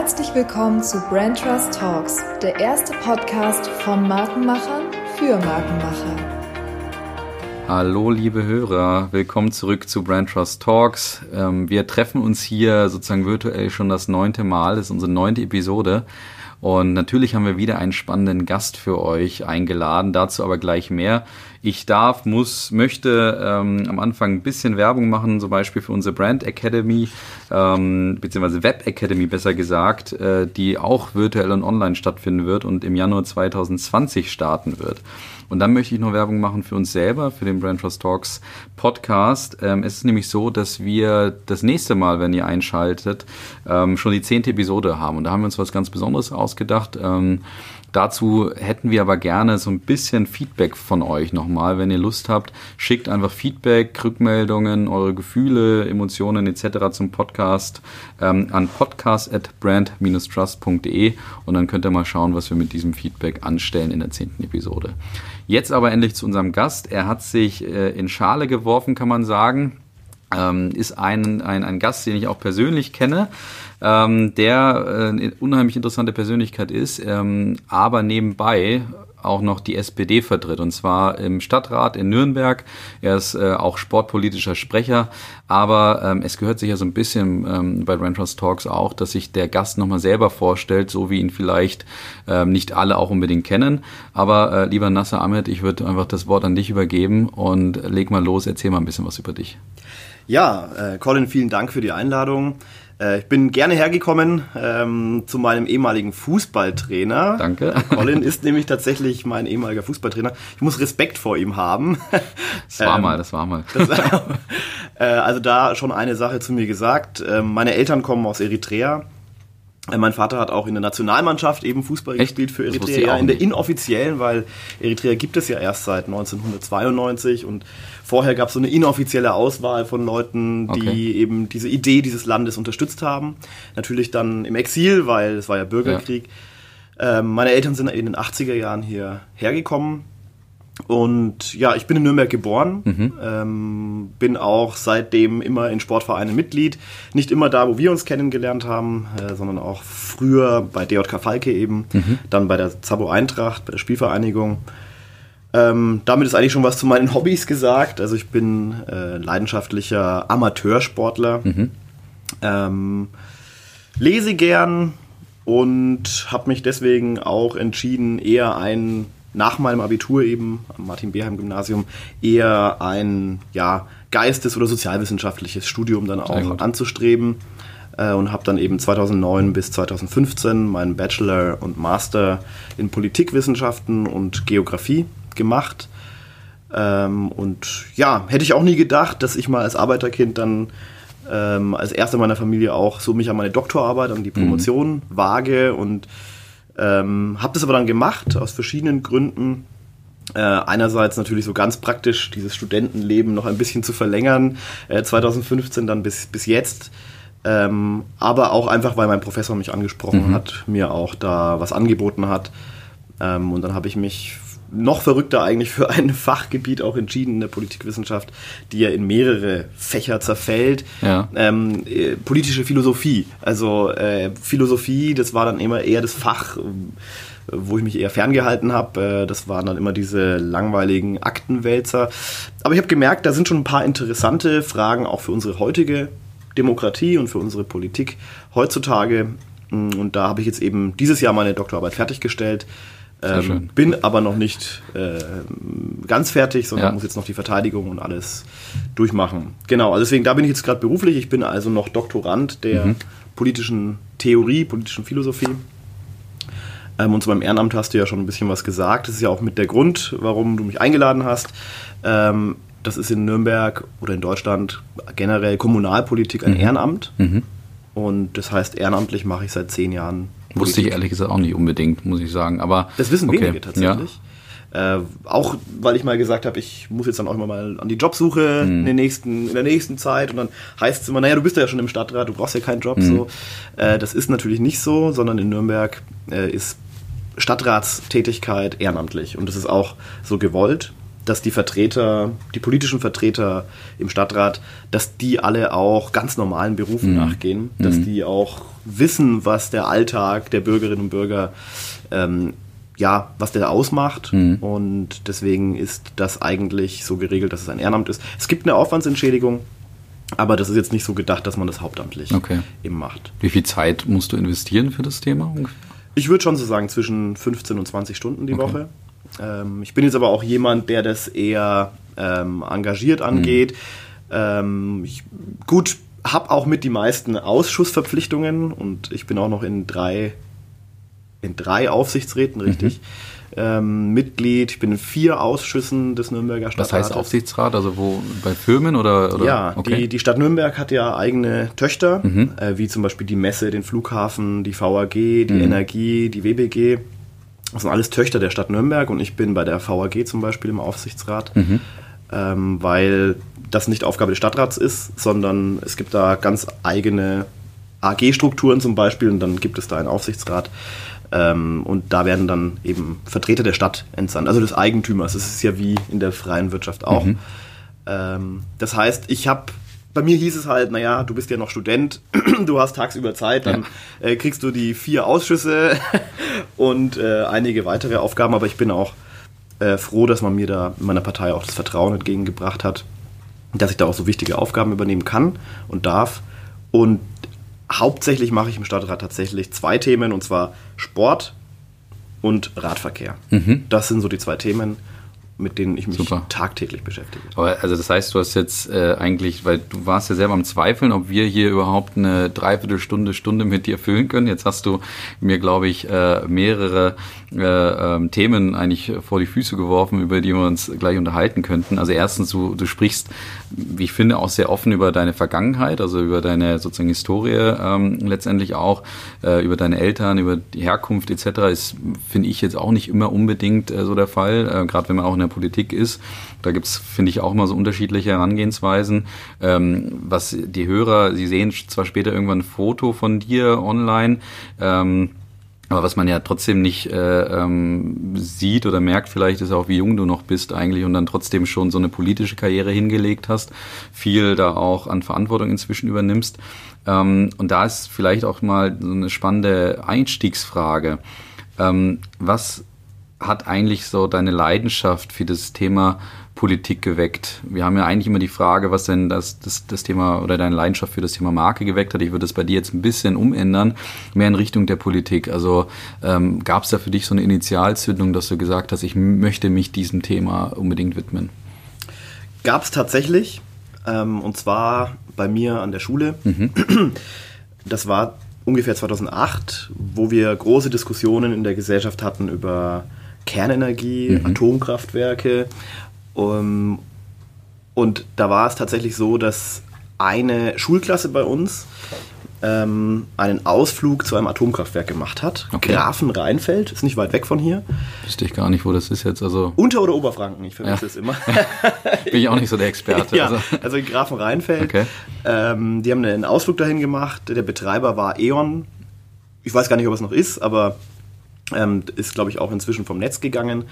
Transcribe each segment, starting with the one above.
Herzlich willkommen zu Brand Trust Talks, der erste Podcast von Markenmachern für Markenmacher. Hallo liebe Hörer, willkommen zurück zu Brand Trust Talks. Ähm, wir treffen uns hier sozusagen virtuell schon das neunte Mal, das ist unsere neunte Episode. Und natürlich haben wir wieder einen spannenden Gast für euch eingeladen, dazu aber gleich mehr. Ich darf, muss, möchte ähm, am Anfang ein bisschen Werbung machen, zum Beispiel für unsere Brand Academy, ähm, beziehungsweise Web Academy besser gesagt, äh, die auch virtuell und online stattfinden wird und im Januar 2020 starten wird. Und dann möchte ich noch Werbung machen für uns selber, für den Brand Trust Talks Podcast. Ähm, es ist nämlich so, dass wir das nächste Mal, wenn ihr einschaltet, ähm, schon die zehnte Episode haben. Und da haben wir uns was ganz Besonderes ausgedacht. Ähm, Dazu hätten wir aber gerne so ein bisschen Feedback von euch nochmal. Wenn ihr Lust habt, schickt einfach Feedback, Rückmeldungen, eure Gefühle, Emotionen etc. zum Podcast ähm, an podcast.brand-trust.de und dann könnt ihr mal schauen, was wir mit diesem Feedback anstellen in der zehnten Episode. Jetzt aber endlich zu unserem Gast. Er hat sich äh, in Schale geworfen, kann man sagen. Ähm, ist ein, ein, ein Gast, den ich auch persönlich kenne ähm, der äh, eine unheimlich interessante Persönlichkeit ist, ähm, aber nebenbei auch noch die SPD vertritt und zwar im Stadtrat in Nürnberg. Er ist äh, auch sportpolitischer Sprecher, aber ähm, es gehört sich ja so ein bisschen ähm, bei Renters Talks auch, dass sich der Gast nochmal selber vorstellt, so wie ihn vielleicht ähm, nicht alle auch unbedingt kennen. Aber äh, lieber Nasser Ahmed, ich würde einfach das Wort an dich übergeben und leg mal los, erzähl mal ein bisschen was über dich. Ja, äh, Colin, vielen Dank für die Einladung. Äh, ich bin gerne hergekommen ähm, zu meinem ehemaligen Fußballtrainer. Danke. Colin ist nämlich tatsächlich mein ehemaliger Fußballtrainer. Ich muss Respekt vor ihm haben. Das war ähm, mal, das war mal. Das, äh, also da schon eine Sache zu mir gesagt. Ähm, meine Eltern kommen aus Eritrea. Äh, mein Vater hat auch in der Nationalmannschaft eben Fußball Echt? gespielt für Eritrea, ja, in der inoffiziellen, weil Eritrea gibt es ja erst seit 1992 und vorher gab es so eine inoffizielle Auswahl von Leuten, die okay. eben diese Idee dieses Landes unterstützt haben. Natürlich dann im Exil, weil es war ja Bürgerkrieg. Ja. Ähm, meine Eltern sind in den 80er Jahren hier hergekommen und ja, ich bin in Nürnberg geboren, mhm. ähm, bin auch seitdem immer in Sportvereinen Mitglied. Nicht immer da, wo wir uns kennengelernt haben, äh, sondern auch früher bei DJK Falke eben, mhm. dann bei der Zabo Eintracht, bei der Spielvereinigung. Ähm, damit ist eigentlich schon was zu meinen Hobbys gesagt. Also ich bin äh, leidenschaftlicher Amateursportler, mhm. ähm, lese gern und habe mich deswegen auch entschieden, eher ein nach meinem Abitur eben am Martin-Beheim-Gymnasium eher ein ja, geistes- oder sozialwissenschaftliches Studium dann auch anzustreben äh, und habe dann eben 2009 bis 2015 meinen Bachelor und Master in Politikwissenschaften und Geografie gemacht. Ähm, und ja, hätte ich auch nie gedacht, dass ich mal als Arbeiterkind dann ähm, als erster meiner Familie auch so mich an meine Doktorarbeit, an die mhm. Promotion mhm. wage und ähm, habe das aber dann gemacht, aus verschiedenen Gründen. Äh, einerseits natürlich so ganz praktisch, dieses Studentenleben noch ein bisschen zu verlängern, äh, 2015 dann bis, bis jetzt. Ähm, aber auch einfach, weil mein Professor mich angesprochen mhm. hat, mir auch da was angeboten hat. Ähm, und dann habe ich mich noch verrückter eigentlich für ein Fachgebiet auch entschieden in der Politikwissenschaft, die ja in mehrere Fächer zerfällt. Ja. Ähm, äh, politische Philosophie. Also äh, Philosophie, das war dann immer eher das Fach, wo ich mich eher ferngehalten habe. Äh, das waren dann immer diese langweiligen Aktenwälzer. Aber ich habe gemerkt, da sind schon ein paar interessante Fragen auch für unsere heutige Demokratie und für unsere Politik heutzutage. Und da habe ich jetzt eben dieses Jahr meine Doktorarbeit fertiggestellt ähm, bin aber noch nicht äh, ganz fertig, sondern ja. muss jetzt noch die Verteidigung und alles durchmachen. Genau, also deswegen, da bin ich jetzt gerade beruflich. Ich bin also noch Doktorand der mhm. politischen Theorie, politischen Philosophie. Ähm, und zu meinem Ehrenamt hast du ja schon ein bisschen was gesagt. Das ist ja auch mit der Grund, warum du mich eingeladen hast. Ähm, das ist in Nürnberg oder in Deutschland generell Kommunalpolitik ein mhm. Ehrenamt. Mhm. Und das heißt, ehrenamtlich mache ich seit zehn Jahren Wusste ich ehrlich gesagt auch nicht unbedingt, muss ich sagen. Aber das wissen okay. wenige tatsächlich. Ja. Äh, auch weil ich mal gesagt habe, ich muss jetzt dann auch immer mal an die Jobsuche mhm. in, den nächsten, in der nächsten Zeit und dann heißt es immer, naja, du bist ja schon im Stadtrat, du brauchst ja keinen Job. Mhm. So. Äh, das ist natürlich nicht so, sondern in Nürnberg äh, ist Stadtratstätigkeit ehrenamtlich und das ist auch so gewollt. Dass die Vertreter, die politischen Vertreter im Stadtrat, dass die alle auch ganz normalen Berufen mhm. nachgehen, dass mhm. die auch wissen, was der Alltag der Bürgerinnen und Bürger ähm, ja, was der ausmacht. Mhm. Und deswegen ist das eigentlich so geregelt, dass es ein Ehrenamt ist. Es gibt eine Aufwandsentschädigung, aber das ist jetzt nicht so gedacht, dass man das hauptamtlich okay. eben macht. Wie viel Zeit musst du investieren für das Thema? Ich würde schon so sagen, zwischen 15 und 20 Stunden die okay. Woche. Ähm, ich bin jetzt aber auch jemand, der das eher ähm, engagiert angeht. Mhm. Ich, gut, habe auch mit die meisten Ausschussverpflichtungen und ich bin auch noch in drei, in drei Aufsichtsräten, richtig. Mhm. Ähm, Mitglied, ich bin in vier Ausschüssen des Nürnberger Stadtrates. Was heißt Aufsichtsrat? Also wo bei Firmen oder? oder? Ja, okay. die, die Stadt Nürnberg hat ja eigene Töchter, mhm. äh, wie zum Beispiel die Messe, den Flughafen, die VAG, die mhm. Energie, die WBG. Das sind alles Töchter der Stadt Nürnberg und ich bin bei der VAG zum Beispiel im Aufsichtsrat, mhm. ähm, weil das nicht Aufgabe des Stadtrats ist, sondern es gibt da ganz eigene AG-Strukturen zum Beispiel und dann gibt es da einen Aufsichtsrat. Ähm, und da werden dann eben Vertreter der Stadt entsandt, also des Eigentümers. Das ist ja wie in der freien Wirtschaft auch. Mhm. Ähm, das heißt, ich habe bei mir hieß es halt, naja, du bist ja noch Student, du hast tagsüber Zeit, dann ja. äh, kriegst du die vier Ausschüsse und äh, einige weitere Aufgaben, aber ich bin auch äh, froh, dass man mir da in meiner Partei auch das Vertrauen entgegengebracht hat, dass ich da auch so wichtige Aufgaben übernehmen kann und darf. Und hauptsächlich mache ich im Stadtrat tatsächlich zwei Themen, und zwar Sport und Radverkehr. Mhm. Das sind so die zwei Themen mit denen ich mich Super. tagtäglich beschäftige. Aber also das heißt, du hast jetzt äh, eigentlich, weil du warst ja selber am Zweifeln, ob wir hier überhaupt eine Dreiviertelstunde, Stunde mit dir füllen können. Jetzt hast du mir, glaube ich, äh, mehrere äh, ähm, Themen eigentlich vor die Füße geworfen, über die wir uns gleich unterhalten könnten. Also erstens, du, du sprichst, wie ich finde, auch sehr offen über deine Vergangenheit, also über deine sozusagen Historie ähm, letztendlich auch, äh, über deine Eltern, über die Herkunft etc. ist, finde ich jetzt auch nicht immer unbedingt äh, so der Fall, äh, gerade wenn man auch in der Politik ist. Da gibt es, finde ich, auch mal so unterschiedliche Herangehensweisen. Ähm, was die Hörer, sie sehen zwar später irgendwann ein Foto von dir online, ähm, aber was man ja trotzdem nicht äh, ähm, sieht oder merkt vielleicht, ist auch, wie jung du noch bist eigentlich und dann trotzdem schon so eine politische Karriere hingelegt hast, viel da auch an Verantwortung inzwischen übernimmst. Ähm, und da ist vielleicht auch mal so eine spannende Einstiegsfrage. Ähm, was hat eigentlich so deine Leidenschaft für das Thema Politik geweckt? Wir haben ja eigentlich immer die Frage, was denn das, das, das Thema oder deine Leidenschaft für das Thema Marke geweckt hat. Ich würde es bei dir jetzt ein bisschen umändern, mehr in Richtung der Politik. Also ähm, gab es da für dich so eine Initialzündung, dass du gesagt hast, ich möchte mich diesem Thema unbedingt widmen? Gab es tatsächlich. Ähm, und zwar bei mir an der Schule. Mhm. Das war ungefähr 2008, wo wir große Diskussionen in der Gesellschaft hatten über Kernenergie, mhm. Atomkraftwerke. Um, und da war es tatsächlich so, dass eine Schulklasse bei uns ähm, einen Ausflug zu einem Atomkraftwerk gemacht hat. Okay. Grafenrheinfeld, ist nicht weit weg von hier. Wüsste ich gar nicht, wo das ist jetzt. Also Unter- oder Oberfranken, ich vermisse ja. es immer. Bin ich auch nicht so der Experte. ja, also, also in Grafenrheinfeld. Okay. Ähm, die haben einen Ausflug dahin gemacht. Der Betreiber war E.ON. Ich weiß gar nicht, ob es noch ist, aber ähm, ist, glaube ich, auch inzwischen vom Netz gegangen.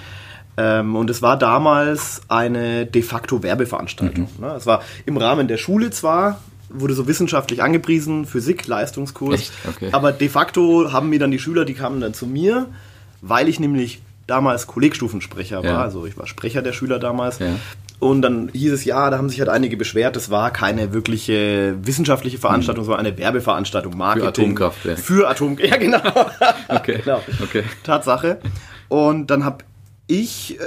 Ähm, und es war damals eine de facto Werbeveranstaltung. Mhm. Ne? Es war im Rahmen der Schule zwar, wurde so wissenschaftlich angepriesen, Physik, Leistungskurs. Okay. Aber de facto haben mir dann die Schüler, die kamen dann zu mir, weil ich nämlich damals Kollegstufensprecher war, also ich war Sprecher der Schüler damals. Ja. Und dann hieß es, ja, da haben sich halt einige beschwert, das war keine wirkliche wissenschaftliche Veranstaltung, mhm. sondern eine Werbeveranstaltung, Marketing. Für Atomkraftwerk. Für Atom, ja genau. Okay. genau. okay. Tatsache. Und dann habe ich äh,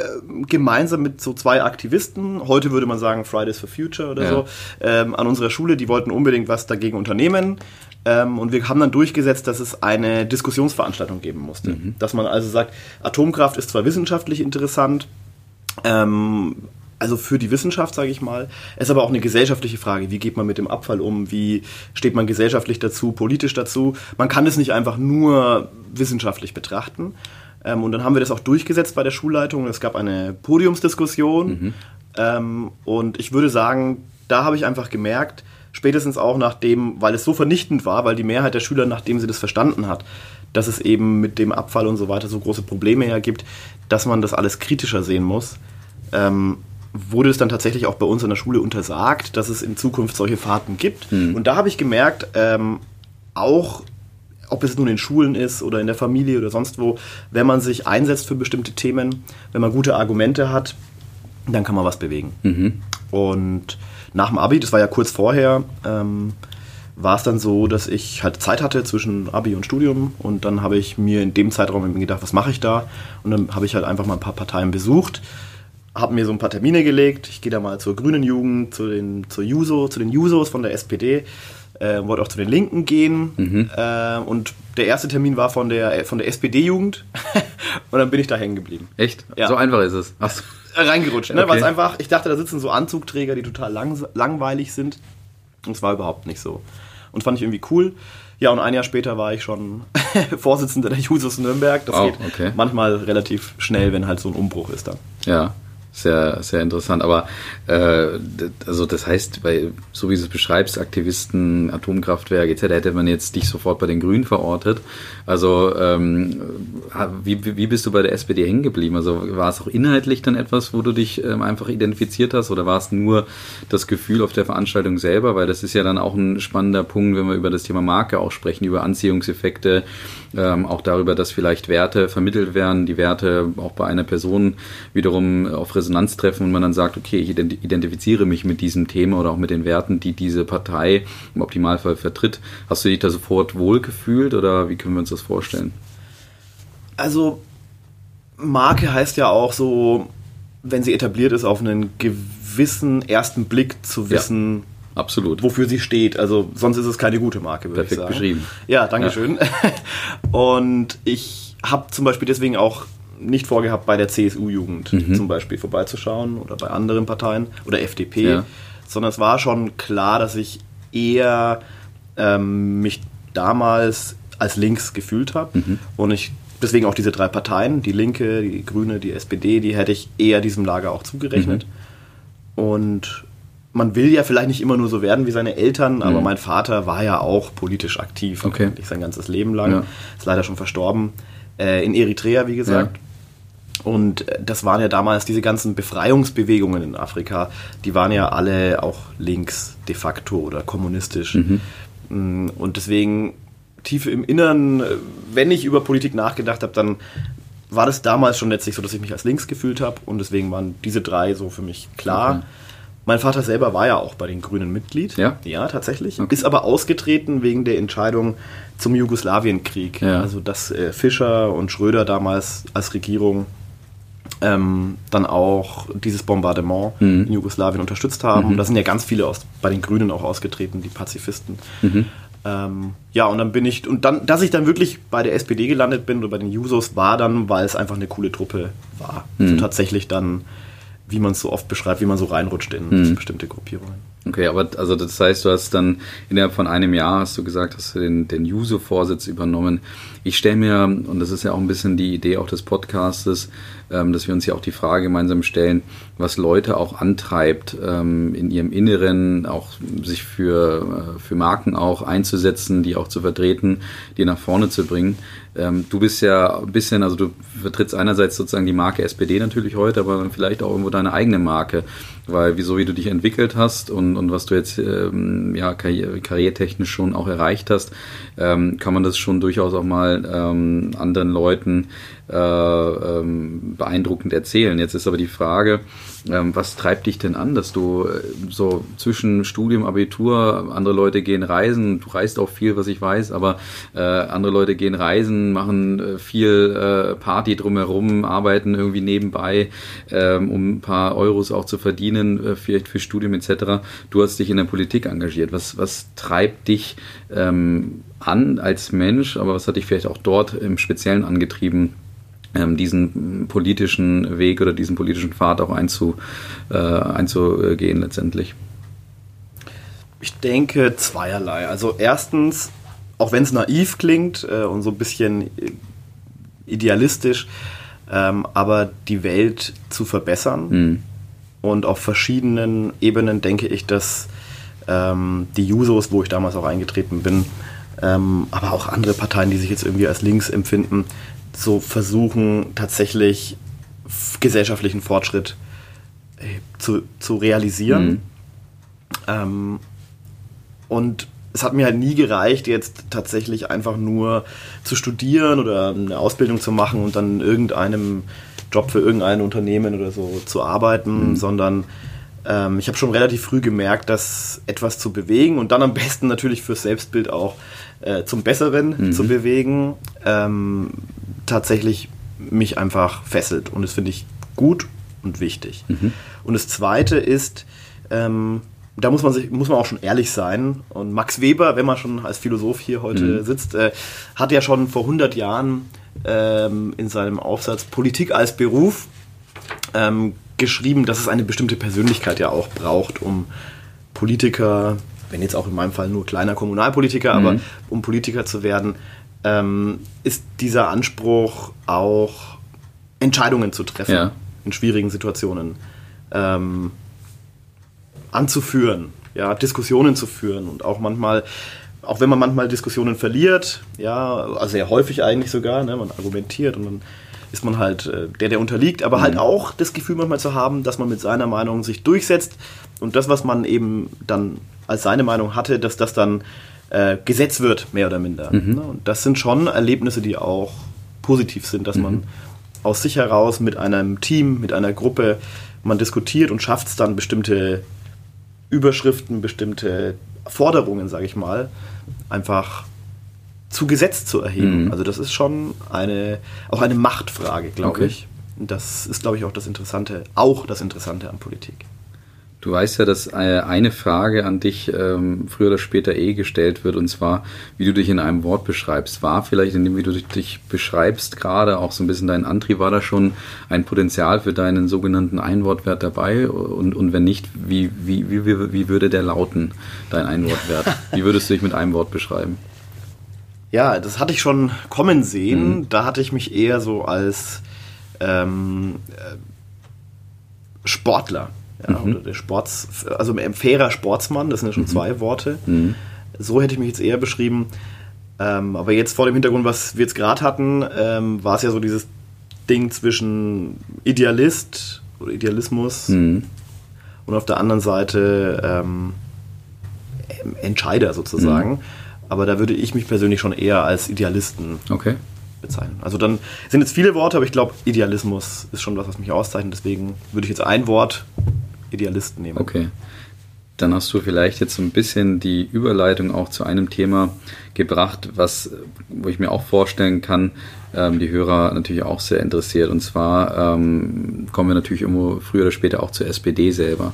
gemeinsam mit so zwei Aktivisten, heute würde man sagen Fridays for Future oder ja. so, ähm, an unserer Schule, die wollten unbedingt was dagegen unternehmen. Ähm, und wir haben dann durchgesetzt, dass es eine Diskussionsveranstaltung geben musste. Mhm. Dass man also sagt, Atomkraft ist zwar wissenschaftlich interessant, ähm, also für die Wissenschaft, sage ich mal. Es ist aber auch eine gesellschaftliche Frage. Wie geht man mit dem Abfall um? Wie steht man gesellschaftlich dazu, politisch dazu? Man kann es nicht einfach nur wissenschaftlich betrachten. Ähm, und dann haben wir das auch durchgesetzt bei der Schulleitung. Es gab eine Podiumsdiskussion. Mhm. Ähm, und ich würde sagen, da habe ich einfach gemerkt, spätestens auch nachdem, weil es so vernichtend war, weil die Mehrheit der Schüler, nachdem sie das verstanden hat, dass es eben mit dem Abfall und so weiter so große Probleme hergibt, dass man das alles kritischer sehen muss ähm, wurde es dann tatsächlich auch bei uns in der Schule untersagt, dass es in Zukunft solche Fahrten gibt. Mhm. Und da habe ich gemerkt, ähm, auch ob es nun in Schulen ist oder in der Familie oder sonst wo, wenn man sich einsetzt für bestimmte Themen, wenn man gute Argumente hat, dann kann man was bewegen. Mhm. Und nach dem Abi, das war ja kurz vorher, ähm, war es dann so, dass ich halt Zeit hatte zwischen Abi und Studium und dann habe ich mir in dem Zeitraum gedacht, was mache ich da? Und dann habe ich halt einfach mal ein paar Parteien besucht, habe mir so ein paar Termine gelegt. Ich gehe da mal zur Grünen Jugend, zu den, zur Juso, zu den Jusos von der SPD, äh, wollte auch zu den Linken gehen mhm. äh, und der erste Termin war von der, von der SPD-Jugend und dann bin ich da hängen geblieben. Echt? Ja. So einfach ist es. Ach Reingerutscht, ne? Okay. weil es einfach, ich dachte, da sitzen so Anzugträger, die total lang, langweilig sind und es war überhaupt nicht so. Und fand ich irgendwie cool. Ja, und ein Jahr später war ich schon Vorsitzender der Jusos Nürnberg. Das wow, geht okay. manchmal relativ schnell, wenn halt so ein Umbruch ist dann. Ja. Sehr, sehr interessant. Aber äh, also das heißt, bei, so wie du es beschreibst, Aktivisten, Atomkraftwerke etc., hätte man jetzt dich sofort bei den Grünen verortet. Also ähm, wie, wie bist du bei der SPD hängen geblieben? Also war es auch inhaltlich dann etwas, wo du dich ähm, einfach identifiziert hast oder war es nur das Gefühl auf der Veranstaltung selber? Weil das ist ja dann auch ein spannender Punkt, wenn wir über das Thema Marke auch sprechen, über Anziehungseffekte, ähm, auch darüber, dass vielleicht Werte vermittelt werden, die Werte auch bei einer Person wiederum auf Resonanz treffen und man dann sagt, okay, ich identifiziere mich mit diesem Thema oder auch mit den Werten, die diese Partei im Optimalfall vertritt. Hast du dich da sofort wohlgefühlt oder wie können wir uns das vorstellen? Also Marke heißt ja auch so, wenn sie etabliert ist, auf einen gewissen ersten Blick zu wissen, ja. Absolut. Wofür sie steht. Also sonst ist es keine gute Marke, würde Perfekt ich sagen. beschrieben. Ja, Dankeschön. Ja. Und ich habe zum Beispiel deswegen auch nicht vorgehabt, bei der CSU-Jugend mhm. zum Beispiel vorbeizuschauen oder bei anderen Parteien oder FDP, ja. sondern es war schon klar, dass ich eher ähm, mich damals als links gefühlt habe mhm. und ich deswegen auch diese drei Parteien, die Linke, die Grüne, die SPD, die hätte ich eher diesem Lager auch zugerechnet. Mhm. Und man will ja vielleicht nicht immer nur so werden wie seine Eltern, aber mhm. mein Vater war ja auch politisch aktiv, okay. eigentlich sein ganzes Leben lang. Ja. Ist leider schon verstorben. Äh, in Eritrea, wie gesagt. Ja. Und äh, das waren ja damals diese ganzen Befreiungsbewegungen in Afrika, die waren ja alle auch links de facto oder kommunistisch. Mhm. Mm, und deswegen tief im Innern, äh, wenn ich über Politik nachgedacht habe, dann war das damals schon letztlich so, dass ich mich als links gefühlt habe und deswegen waren diese drei so für mich klar. Okay. Mein Vater selber war ja auch bei den Grünen Mitglied. Ja? Ja, tatsächlich. Okay. Ist aber ausgetreten wegen der Entscheidung zum Jugoslawienkrieg. Ja. Also, dass äh, Fischer und Schröder damals als Regierung ähm, dann auch dieses Bombardement mhm. in Jugoslawien unterstützt haben. Mhm. Da sind ja ganz viele aus, bei den Grünen auch ausgetreten, die Pazifisten. Mhm. Ähm, ja, und dann bin ich, und dann, dass ich dann wirklich bei der SPD gelandet bin oder bei den Jusos, war dann, weil es einfach eine coole Truppe war. Also mhm. tatsächlich dann wie man es so oft beschreibt, wie man so reinrutscht in hm. bestimmte Gruppierungen. Okay, aber also das heißt, du hast dann innerhalb von einem Jahr, hast du gesagt, hast du den, den Juso-Vorsitz übernommen. Ich stelle mir, und das ist ja auch ein bisschen die Idee auch des Podcastes, ähm, dass wir uns ja auch die Frage gemeinsam stellen, was Leute auch antreibt, ähm, in ihrem Inneren auch sich für, äh, für Marken auch einzusetzen, die auch zu vertreten, die nach vorne zu bringen. Ähm, du bist ja ein bisschen, also du vertrittst einerseits sozusagen die Marke SPD natürlich heute, aber vielleicht auch irgendwo deine eigene Marke, weil wieso wie du dich entwickelt hast und, und was du jetzt ähm, ja karrier karriertechnisch schon auch erreicht hast, ähm, kann man das schon durchaus auch mal ähm, anderen Leuten äh, ähm, beeindruckend erzählen. Jetzt ist aber die Frage, ähm, was treibt dich denn an, dass du äh, so zwischen Studium, Abitur, andere Leute gehen reisen, du reist auch viel, was ich weiß, aber äh, andere Leute gehen reisen, machen äh, viel äh, Party drumherum, arbeiten irgendwie nebenbei, ähm, um ein paar Euros auch zu verdienen, äh, vielleicht für Studium etc. Du hast dich in der Politik engagiert. Was, was treibt dich ähm, an als Mensch, aber was hat dich vielleicht auch dort im Speziellen angetrieben, ähm, diesen politischen Weg oder diesen politischen Pfad auch einzu, äh, einzugehen letztendlich? Ich denke zweierlei. Also erstens, auch wenn es naiv klingt äh, und so ein bisschen idealistisch, ähm, aber die Welt zu verbessern. Mhm. Und auf verschiedenen Ebenen denke ich, dass ähm, die Jusos, wo ich damals auch eingetreten bin, ähm, aber auch andere Parteien, die sich jetzt irgendwie als links empfinden, so versuchen tatsächlich gesellschaftlichen Fortschritt zu, zu realisieren. Mhm. Ähm, und es hat mir halt nie gereicht, jetzt tatsächlich einfach nur zu studieren oder eine Ausbildung zu machen und dann irgendeinem Job für irgendein Unternehmen oder so zu arbeiten, mhm. sondern ähm, ich habe schon relativ früh gemerkt, dass etwas zu bewegen und dann am besten natürlich fürs Selbstbild auch äh, zum Besseren mhm. zu bewegen, ähm, tatsächlich mich einfach fesselt. Und das finde ich gut und wichtig. Mhm. Und das Zweite ist, ähm, da muss man, sich, muss man auch schon ehrlich sein. Und Max Weber, wenn man schon als Philosoph hier heute mhm. sitzt, äh, hat ja schon vor 100 Jahren ähm, in seinem Aufsatz Politik als Beruf ähm, geschrieben, dass es eine bestimmte Persönlichkeit ja auch braucht, um Politiker, wenn jetzt auch in meinem Fall nur kleiner Kommunalpolitiker, mhm. aber um Politiker zu werden, ähm, ist dieser Anspruch auch Entscheidungen zu treffen ja. in schwierigen Situationen, ähm, anzuführen, ja, Diskussionen zu führen und auch manchmal auch wenn man manchmal Diskussionen verliert, ja, also sehr häufig eigentlich sogar, ne, man argumentiert und dann ist man halt äh, der, der unterliegt, aber halt mhm. halt auch das Gefühl manchmal zu haben, dass man mit seiner Meinung sich durchsetzt und das, was man eben dann als seine Meinung hatte, dass das dann äh, Gesetz wird, mehr oder minder. Mhm. Ne? Und das sind schon Erlebnisse, die auch positiv sind, dass mhm. man aus sich heraus mit einem Team, mit einer Gruppe, man diskutiert und schafft es dann bestimmte Überschriften, bestimmte Forderungen, sage ich mal, einfach zu Gesetz zu erheben. Mhm. Also das ist schon eine, auch eine Machtfrage, glaube okay. ich. Und das ist, glaube ich, auch das Interessante, auch das Interessante an Politik. Du weißt ja, dass äh, eine Frage an dich ähm, früher oder später eh gestellt wird, und zwar, wie du dich in einem Wort beschreibst. War vielleicht in dem, wie du dich beschreibst, gerade auch so ein bisschen dein Antrieb, war da schon ein Potenzial für deinen sogenannten Einwortwert dabei? Und, und wenn nicht, wie, wie, wie, wie würde der lauten, dein Einwortwert? Wie würdest du dich mit einem Wort beschreiben? Ja, das hatte ich schon kommen sehen. Mhm. Da hatte ich mich eher so als ähm, äh, Sportler ja, mhm. oder der Sports, also ein fairer Sportsmann, das sind ja schon mhm. zwei Worte. Mhm. So hätte ich mich jetzt eher beschrieben. Ähm, aber jetzt vor dem Hintergrund, was wir jetzt gerade hatten, ähm, war es ja so dieses Ding zwischen Idealist oder Idealismus mhm. und auf der anderen Seite ähm, Entscheider sozusagen. Mhm. Aber da würde ich mich persönlich schon eher als Idealisten okay. bezeichnen. Also dann sind jetzt viele Worte, aber ich glaube, Idealismus ist schon was, was mich auszeichnet. Deswegen würde ich jetzt ein Wort Idealisten nehmen. Okay. Dann hast du vielleicht jetzt so ein bisschen die Überleitung auch zu einem Thema gebracht, was, wo ich mir auch vorstellen kann, ähm, die Hörer natürlich auch sehr interessiert. Und zwar ähm, kommen wir natürlich irgendwo früher oder später auch zur SPD selber.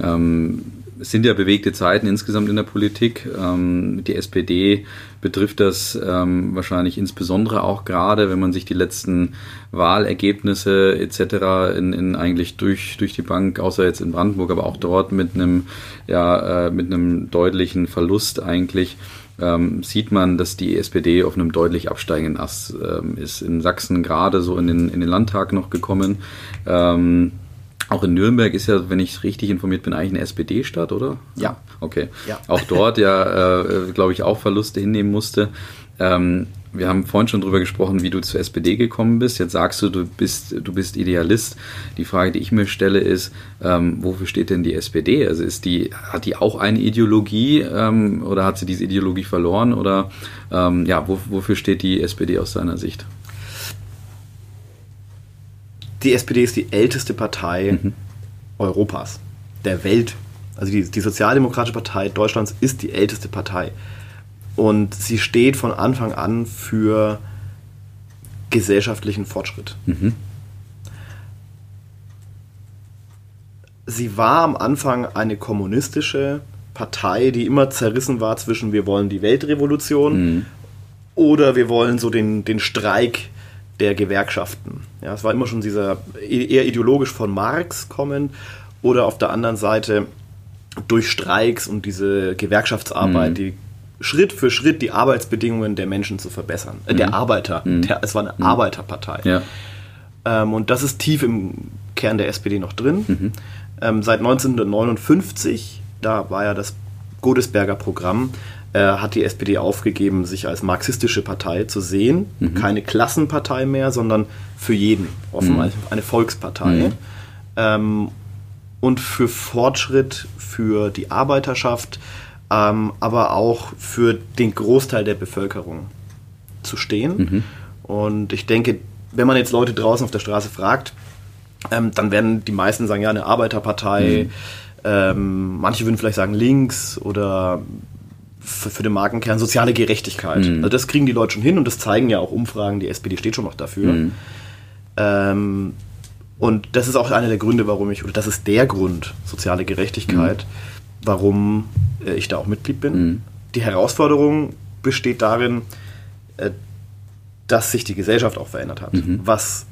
Ähm, es sind ja bewegte Zeiten insgesamt in der Politik. Ähm, die SPD betrifft das ähm, wahrscheinlich insbesondere auch gerade, wenn man sich die letzten Wahlergebnisse etc. In, in eigentlich durch, durch die Bank, außer jetzt in Brandenburg, aber auch dort mit einem, ja, äh, mit einem deutlichen Verlust eigentlich ähm, sieht man, dass die SPD auf einem deutlich absteigenden Ast ähm, ist. In Sachsen gerade so in den, in den Landtag noch gekommen. Ähm, auch in Nürnberg ist ja, wenn ich richtig informiert bin, eigentlich eine SPD-Stadt, oder? Ja. Okay. Ja. Auch dort ja, äh, glaube ich, auch Verluste hinnehmen musste. Ähm, wir haben vorhin schon darüber gesprochen, wie du zur SPD gekommen bist. Jetzt sagst du, du bist, du bist Idealist. Die Frage, die ich mir stelle, ist, ähm, wofür steht denn die SPD? Also ist die, hat die auch eine Ideologie ähm, oder hat sie diese Ideologie verloren? Oder ähm, ja, wo, wofür steht die SPD aus deiner Sicht? Die SPD ist die älteste Partei mhm. Europas, der Welt. Also die, die Sozialdemokratische Partei Deutschlands ist die älteste Partei. Und sie steht von Anfang an für gesellschaftlichen Fortschritt. Mhm. Sie war am Anfang eine kommunistische Partei, die immer zerrissen war zwischen wir wollen die Weltrevolution mhm. oder wir wollen so den, den Streik der Gewerkschaften. Ja, es war immer schon dieser eher ideologisch von Marx kommend oder auf der anderen Seite durch Streiks und diese Gewerkschaftsarbeit, mhm. die Schritt für Schritt die Arbeitsbedingungen der Menschen zu verbessern. Äh, der mhm. Arbeiter. Mhm. Der, es war eine mhm. Arbeiterpartei. Ja. Ähm, und das ist tief im Kern der SPD noch drin. Mhm. Ähm, seit 1959, da war ja das Godesberger Programm, äh, hat die SPD aufgegeben, sich als marxistische Partei zu sehen. Mhm. Keine Klassenpartei mehr, sondern für jeden. Offen mhm. eine Volkspartei. Mhm. Ähm, und für Fortschritt für die Arbeiterschaft, ähm, aber auch für den Großteil der Bevölkerung zu stehen. Mhm. Und ich denke, wenn man jetzt Leute draußen auf der Straße fragt, ähm, dann werden die meisten sagen, ja, eine Arbeiterpartei. Mhm. Ähm, manche würden vielleicht sagen links oder für, für den Markenkern soziale Gerechtigkeit. Mhm. Also das kriegen die Leute schon hin und das zeigen ja auch Umfragen. Die SPD steht schon noch dafür. Mhm. Ähm, und das ist auch einer der Gründe, warum ich, oder das ist der Grund, soziale Gerechtigkeit, mhm. warum äh, ich da auch Mitglied bin. Mhm. Die Herausforderung besteht darin, äh, dass sich die Gesellschaft auch verändert hat. Mhm. Was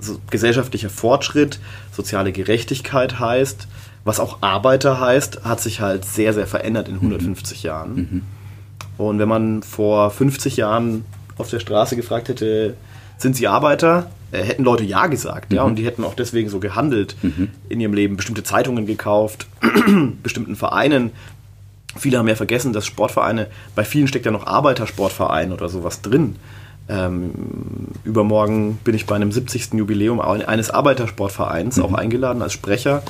so gesellschaftlicher Fortschritt, soziale Gerechtigkeit heißt, was auch Arbeiter heißt, hat sich halt sehr, sehr verändert in 150 mhm. Jahren. Mhm. Und wenn man vor 50 Jahren auf der Straße gefragt hätte, sind Sie Arbeiter? Äh, hätten Leute Ja gesagt, mhm. ja, und die hätten auch deswegen so gehandelt mhm. in ihrem Leben, bestimmte Zeitungen gekauft, bestimmten Vereinen. Viele haben ja vergessen, dass Sportvereine, bei vielen steckt ja noch Arbeitersportverein oder sowas drin. Ähm, übermorgen bin ich bei einem 70. Jubiläum eines Arbeitersportvereins mhm. auch eingeladen als Sprecher.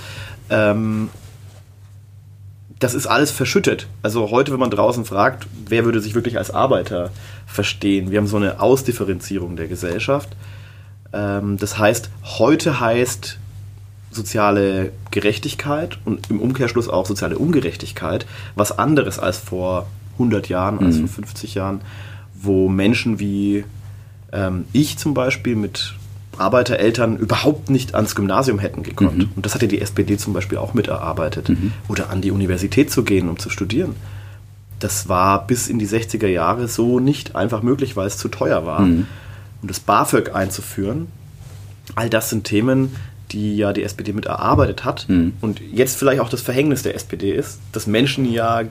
Ähm, das ist alles verschüttet. Also heute, wenn man draußen fragt, wer würde sich wirklich als Arbeiter verstehen? Wir haben so eine Ausdifferenzierung der Gesellschaft. Ähm, das heißt, heute heißt soziale Gerechtigkeit und im Umkehrschluss auch soziale Ungerechtigkeit was anderes als vor 100 Jahren, als mhm. vor 50 Jahren wo Menschen wie ähm, ich zum Beispiel mit Arbeitereltern überhaupt nicht ans Gymnasium hätten gekonnt. Mhm. Und das hatte die SPD zum Beispiel auch miterarbeitet. Mhm. Oder an die Universität zu gehen, um zu studieren. Das war bis in die 60er Jahre so nicht einfach möglich, weil es zu teuer war. Mhm. Und das BAföG einzuführen, all das sind Themen, die ja die SPD mit erarbeitet hat. Mhm. Und jetzt vielleicht auch das Verhängnis der SPD ist, dass Menschen ja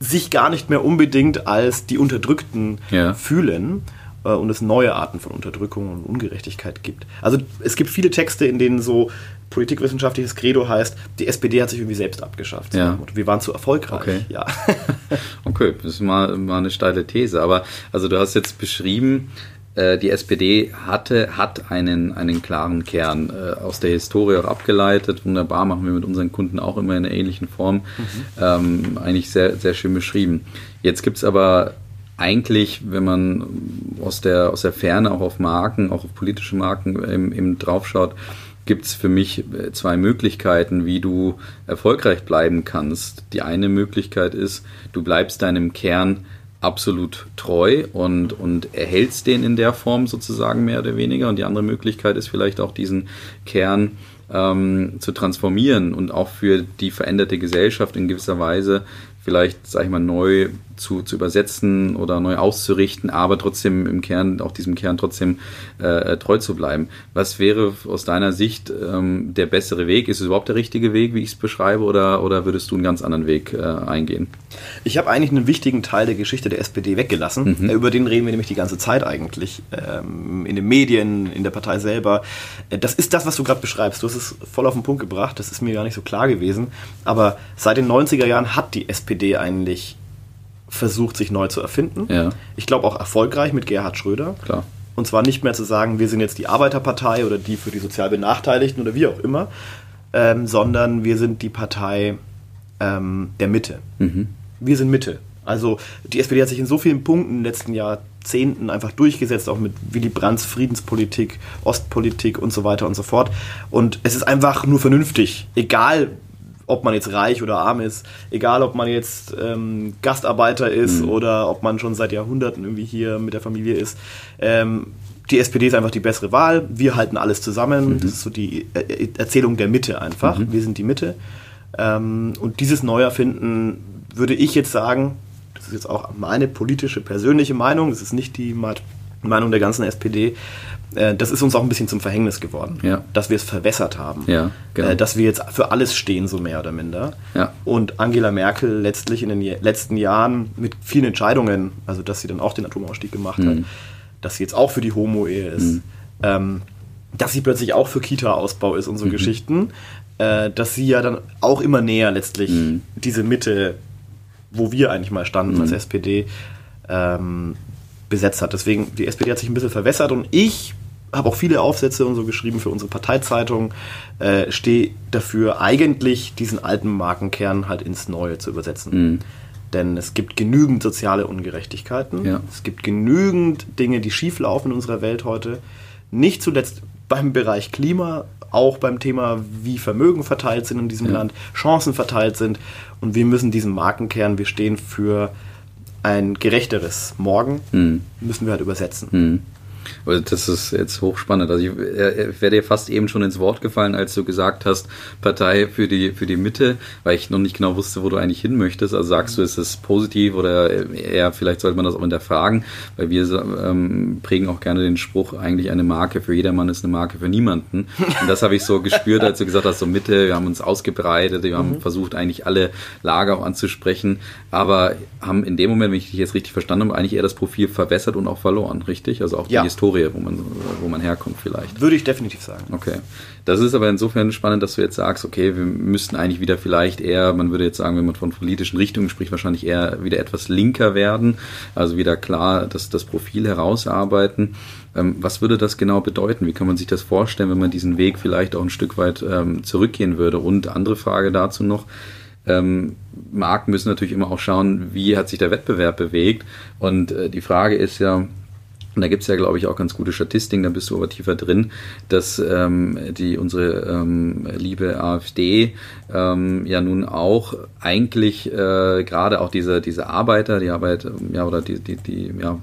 sich gar nicht mehr unbedingt als die Unterdrückten ja. fühlen und es neue Arten von Unterdrückung und Ungerechtigkeit gibt. Also es gibt viele Texte, in denen so politikwissenschaftliches Credo heißt, die SPD hat sich irgendwie selbst abgeschafft. Ja. Wir waren zu erfolgreich. Okay. Ja. okay, das ist mal, mal eine steile These. Aber also du hast jetzt beschrieben, äh, die SPD hatte, hat einen, einen klaren Kern äh, aus der Historie auch abgeleitet. Wunderbar, machen wir mit unseren Kunden auch immer in einer ähnlichen Form. Mhm. Ähm, eigentlich sehr, sehr schön beschrieben. Jetzt gibt es aber eigentlich, wenn man aus der, aus der Ferne auch auf Marken, auch auf politische Marken eben, eben draufschaut, gibt es für mich äh, zwei Möglichkeiten, wie du erfolgreich bleiben kannst. Die eine Möglichkeit ist, du bleibst deinem Kern absolut treu und, und erhältst den in der Form sozusagen mehr oder weniger. Und die andere Möglichkeit ist vielleicht auch diesen Kern ähm, zu transformieren und auch für die veränderte Gesellschaft in gewisser Weise vielleicht, sag ich mal, neu zu, zu übersetzen oder neu auszurichten, aber trotzdem im Kern, auch diesem Kern trotzdem äh, treu zu bleiben. Was wäre aus deiner Sicht ähm, der bessere Weg? Ist es überhaupt der richtige Weg, wie ich es beschreibe, oder, oder würdest du einen ganz anderen Weg äh, eingehen? Ich habe eigentlich einen wichtigen Teil der Geschichte der SPD weggelassen. Mhm. Äh, über den reden wir nämlich die ganze Zeit eigentlich. Ähm, in den Medien, in der Partei selber. Äh, das ist das, was du gerade beschreibst. Du hast es voll auf den Punkt gebracht. Das ist mir gar nicht so klar gewesen. Aber seit den 90er Jahren hat die SPD eigentlich versucht, sich neu zu erfinden. Ja. Ich glaube auch erfolgreich mit Gerhard Schröder. Klar. Und zwar nicht mehr zu sagen, wir sind jetzt die Arbeiterpartei oder die für die sozial Benachteiligten oder wie auch immer, ähm, sondern wir sind die Partei ähm, der Mitte. Mhm. Wir sind Mitte. Also die SPD hat sich in so vielen Punkten in den letzten Jahrzehnten einfach durchgesetzt, auch mit Willy Brandts Friedenspolitik, Ostpolitik und so weiter und so fort. Und es ist einfach nur vernünftig, egal ob man jetzt reich oder arm ist, egal ob man jetzt ähm, Gastarbeiter ist mhm. oder ob man schon seit Jahrhunderten irgendwie hier mit der Familie ist. Ähm, die SPD ist einfach die bessere Wahl. Wir halten alles zusammen. Mhm. Das ist so die äh, Erzählung der Mitte einfach. Mhm. Wir sind die Mitte. Ähm, und dieses Neuerfinden würde ich jetzt sagen, das ist jetzt auch meine politische, persönliche Meinung, das ist nicht die Meinung der ganzen SPD, äh, das ist uns auch ein bisschen zum Verhängnis geworden, ja. dass wir es verwässert haben, ja, genau. Äh, dass wir jetzt für alles stehen, so mehr oder minder. Ja. Und Angela Merkel letztlich in den letzten Jahren mit vielen Entscheidungen, also dass sie dann auch den Atomausstieg gemacht mhm. hat, dass sie jetzt auch für die Homo-Ehe ist, mhm. ähm, dass sie plötzlich auch für Kita-Ausbau ist und so mhm. Geschichten, äh, dass sie ja dann auch immer näher letztlich mhm. diese Mitte, wo wir eigentlich mal standen als mhm. SPD, ähm, besetzt hat. Deswegen, die SPD hat sich ein bisschen verwässert und ich habe auch viele Aufsätze und so geschrieben für unsere Parteizeitung, äh, stehe dafür eigentlich diesen alten Markenkern halt ins Neue zu übersetzen. Mhm. Denn es gibt genügend soziale Ungerechtigkeiten. Ja. Es gibt genügend Dinge, die schieflaufen in unserer Welt heute. Nicht zuletzt beim Bereich Klima, auch beim Thema, wie Vermögen verteilt sind in diesem ja. Land, Chancen verteilt sind. Und wir müssen diesen Markenkern, wir stehen für ein gerechteres Morgen, mhm. müssen wir halt übersetzen. Mhm. Also das ist jetzt hochspannend. Also ich, ich wäre dir fast eben schon ins Wort gefallen, als du gesagt hast, Partei für die, für die Mitte, weil ich noch nicht genau wusste, wo du eigentlich hin möchtest. Also sagst du, ist es positiv oder eher, vielleicht sollte man das auch hinterfragen, weil wir ähm, prägen auch gerne den Spruch, eigentlich eine Marke für jedermann ist eine Marke für niemanden. Und das habe ich so gespürt, als du gesagt hast, so Mitte, wir haben uns ausgebreitet, wir haben mhm. versucht, eigentlich alle Lager auch anzusprechen, aber haben in dem Moment, wenn ich dich jetzt richtig verstanden habe, eigentlich eher das Profil verwässert und auch verloren, richtig? Also auch die ja. Historie, wo man, wo man herkommt vielleicht. Würde ich definitiv sagen. Okay. Das ist aber insofern spannend, dass du jetzt sagst, okay, wir müssten eigentlich wieder vielleicht eher, man würde jetzt sagen, wenn man von politischen Richtungen spricht, wahrscheinlich eher wieder etwas linker werden, also wieder klar das, das Profil herausarbeiten. Ähm, was würde das genau bedeuten? Wie kann man sich das vorstellen, wenn man diesen Weg vielleicht auch ein Stück weit ähm, zurückgehen würde? Und andere Frage dazu noch, ähm, Marken müssen natürlich immer auch schauen, wie hat sich der Wettbewerb bewegt. Und äh, die Frage ist ja, und da gibt es ja, glaube ich, auch ganz gute Statistiken, da bist du aber tiefer drin, dass ähm, die unsere ähm, liebe AfD ähm, ja nun auch eigentlich äh, gerade auch diese, diese Arbeiter, die Arbeit, ja, oder die, die, die ja,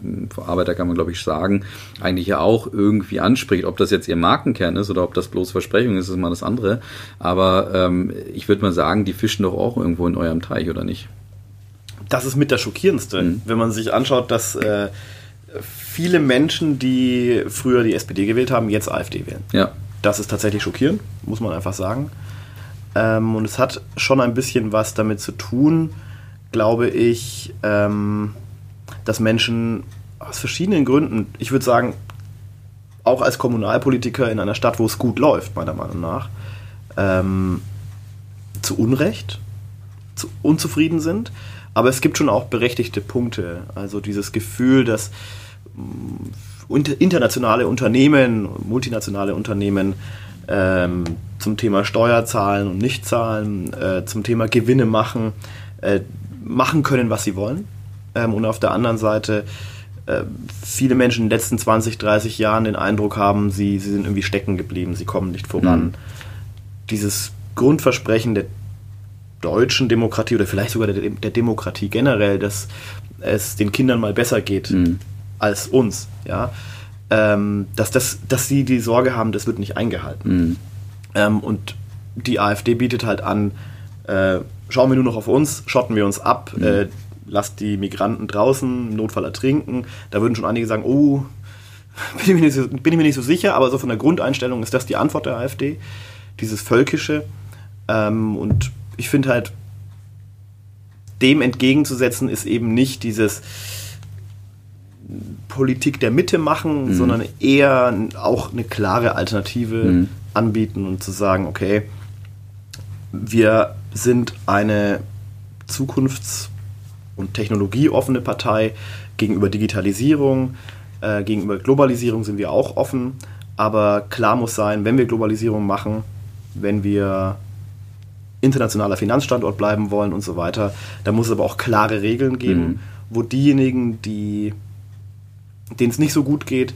Arbeiter kann man, glaube ich, sagen, eigentlich ja auch irgendwie anspricht. Ob das jetzt ihr Markenkern ist oder ob das bloß Versprechung ist, ist mal das andere. Aber ähm, ich würde mal sagen, die fischen doch auch irgendwo in eurem Teich, oder nicht? Das ist mit der schockierendste, mhm. wenn man sich anschaut, dass äh, viele Menschen, die früher die SPD gewählt haben, jetzt AfD wählen. Ja. Das ist tatsächlich schockierend, muss man einfach sagen. Ähm, und es hat schon ein bisschen was damit zu tun, glaube ich, ähm, dass Menschen aus verschiedenen Gründen, ich würde sagen, auch als Kommunalpolitiker in einer Stadt, wo es gut läuft, meiner Meinung nach, ähm, zu Unrecht, zu unzufrieden sind. Aber es gibt schon auch berechtigte Punkte. Also dieses Gefühl, dass internationale Unternehmen, multinationale Unternehmen ähm, zum Thema Steuerzahlen und Nichtzahlen, äh, zum Thema Gewinne machen, äh, machen können, was sie wollen. Ähm, und auf der anderen Seite äh, viele Menschen in den letzten 20, 30 Jahren den Eindruck haben, sie, sie sind irgendwie stecken geblieben, sie kommen nicht voran. Mhm. Dieses Grundversprechen der deutschen Demokratie oder vielleicht sogar der, der Demokratie generell, dass es den Kindern mal besser geht, mhm als uns, ja, ähm, dass, das, dass sie die Sorge haben, das wird nicht eingehalten. Mhm. Ähm, und die AfD bietet halt an, äh, schauen wir nur noch auf uns, schotten wir uns ab, mhm. äh, lasst die Migranten draußen, im Notfall ertrinken. Da würden schon einige sagen, oh, bin ich, mir nicht so, bin ich mir nicht so sicher, aber so von der Grundeinstellung ist das die Antwort der AfD, dieses Völkische. Ähm, und ich finde halt, dem entgegenzusetzen ist eben nicht dieses, Politik der Mitte machen, mhm. sondern eher auch eine klare Alternative mhm. anbieten und zu sagen, okay, wir sind eine zukunfts- und technologieoffene Partei gegenüber Digitalisierung, äh, gegenüber Globalisierung sind wir auch offen, aber klar muss sein, wenn wir Globalisierung machen, wenn wir internationaler Finanzstandort bleiben wollen und so weiter, dann muss es aber auch klare Regeln geben, mhm. wo diejenigen, die denen es nicht so gut geht,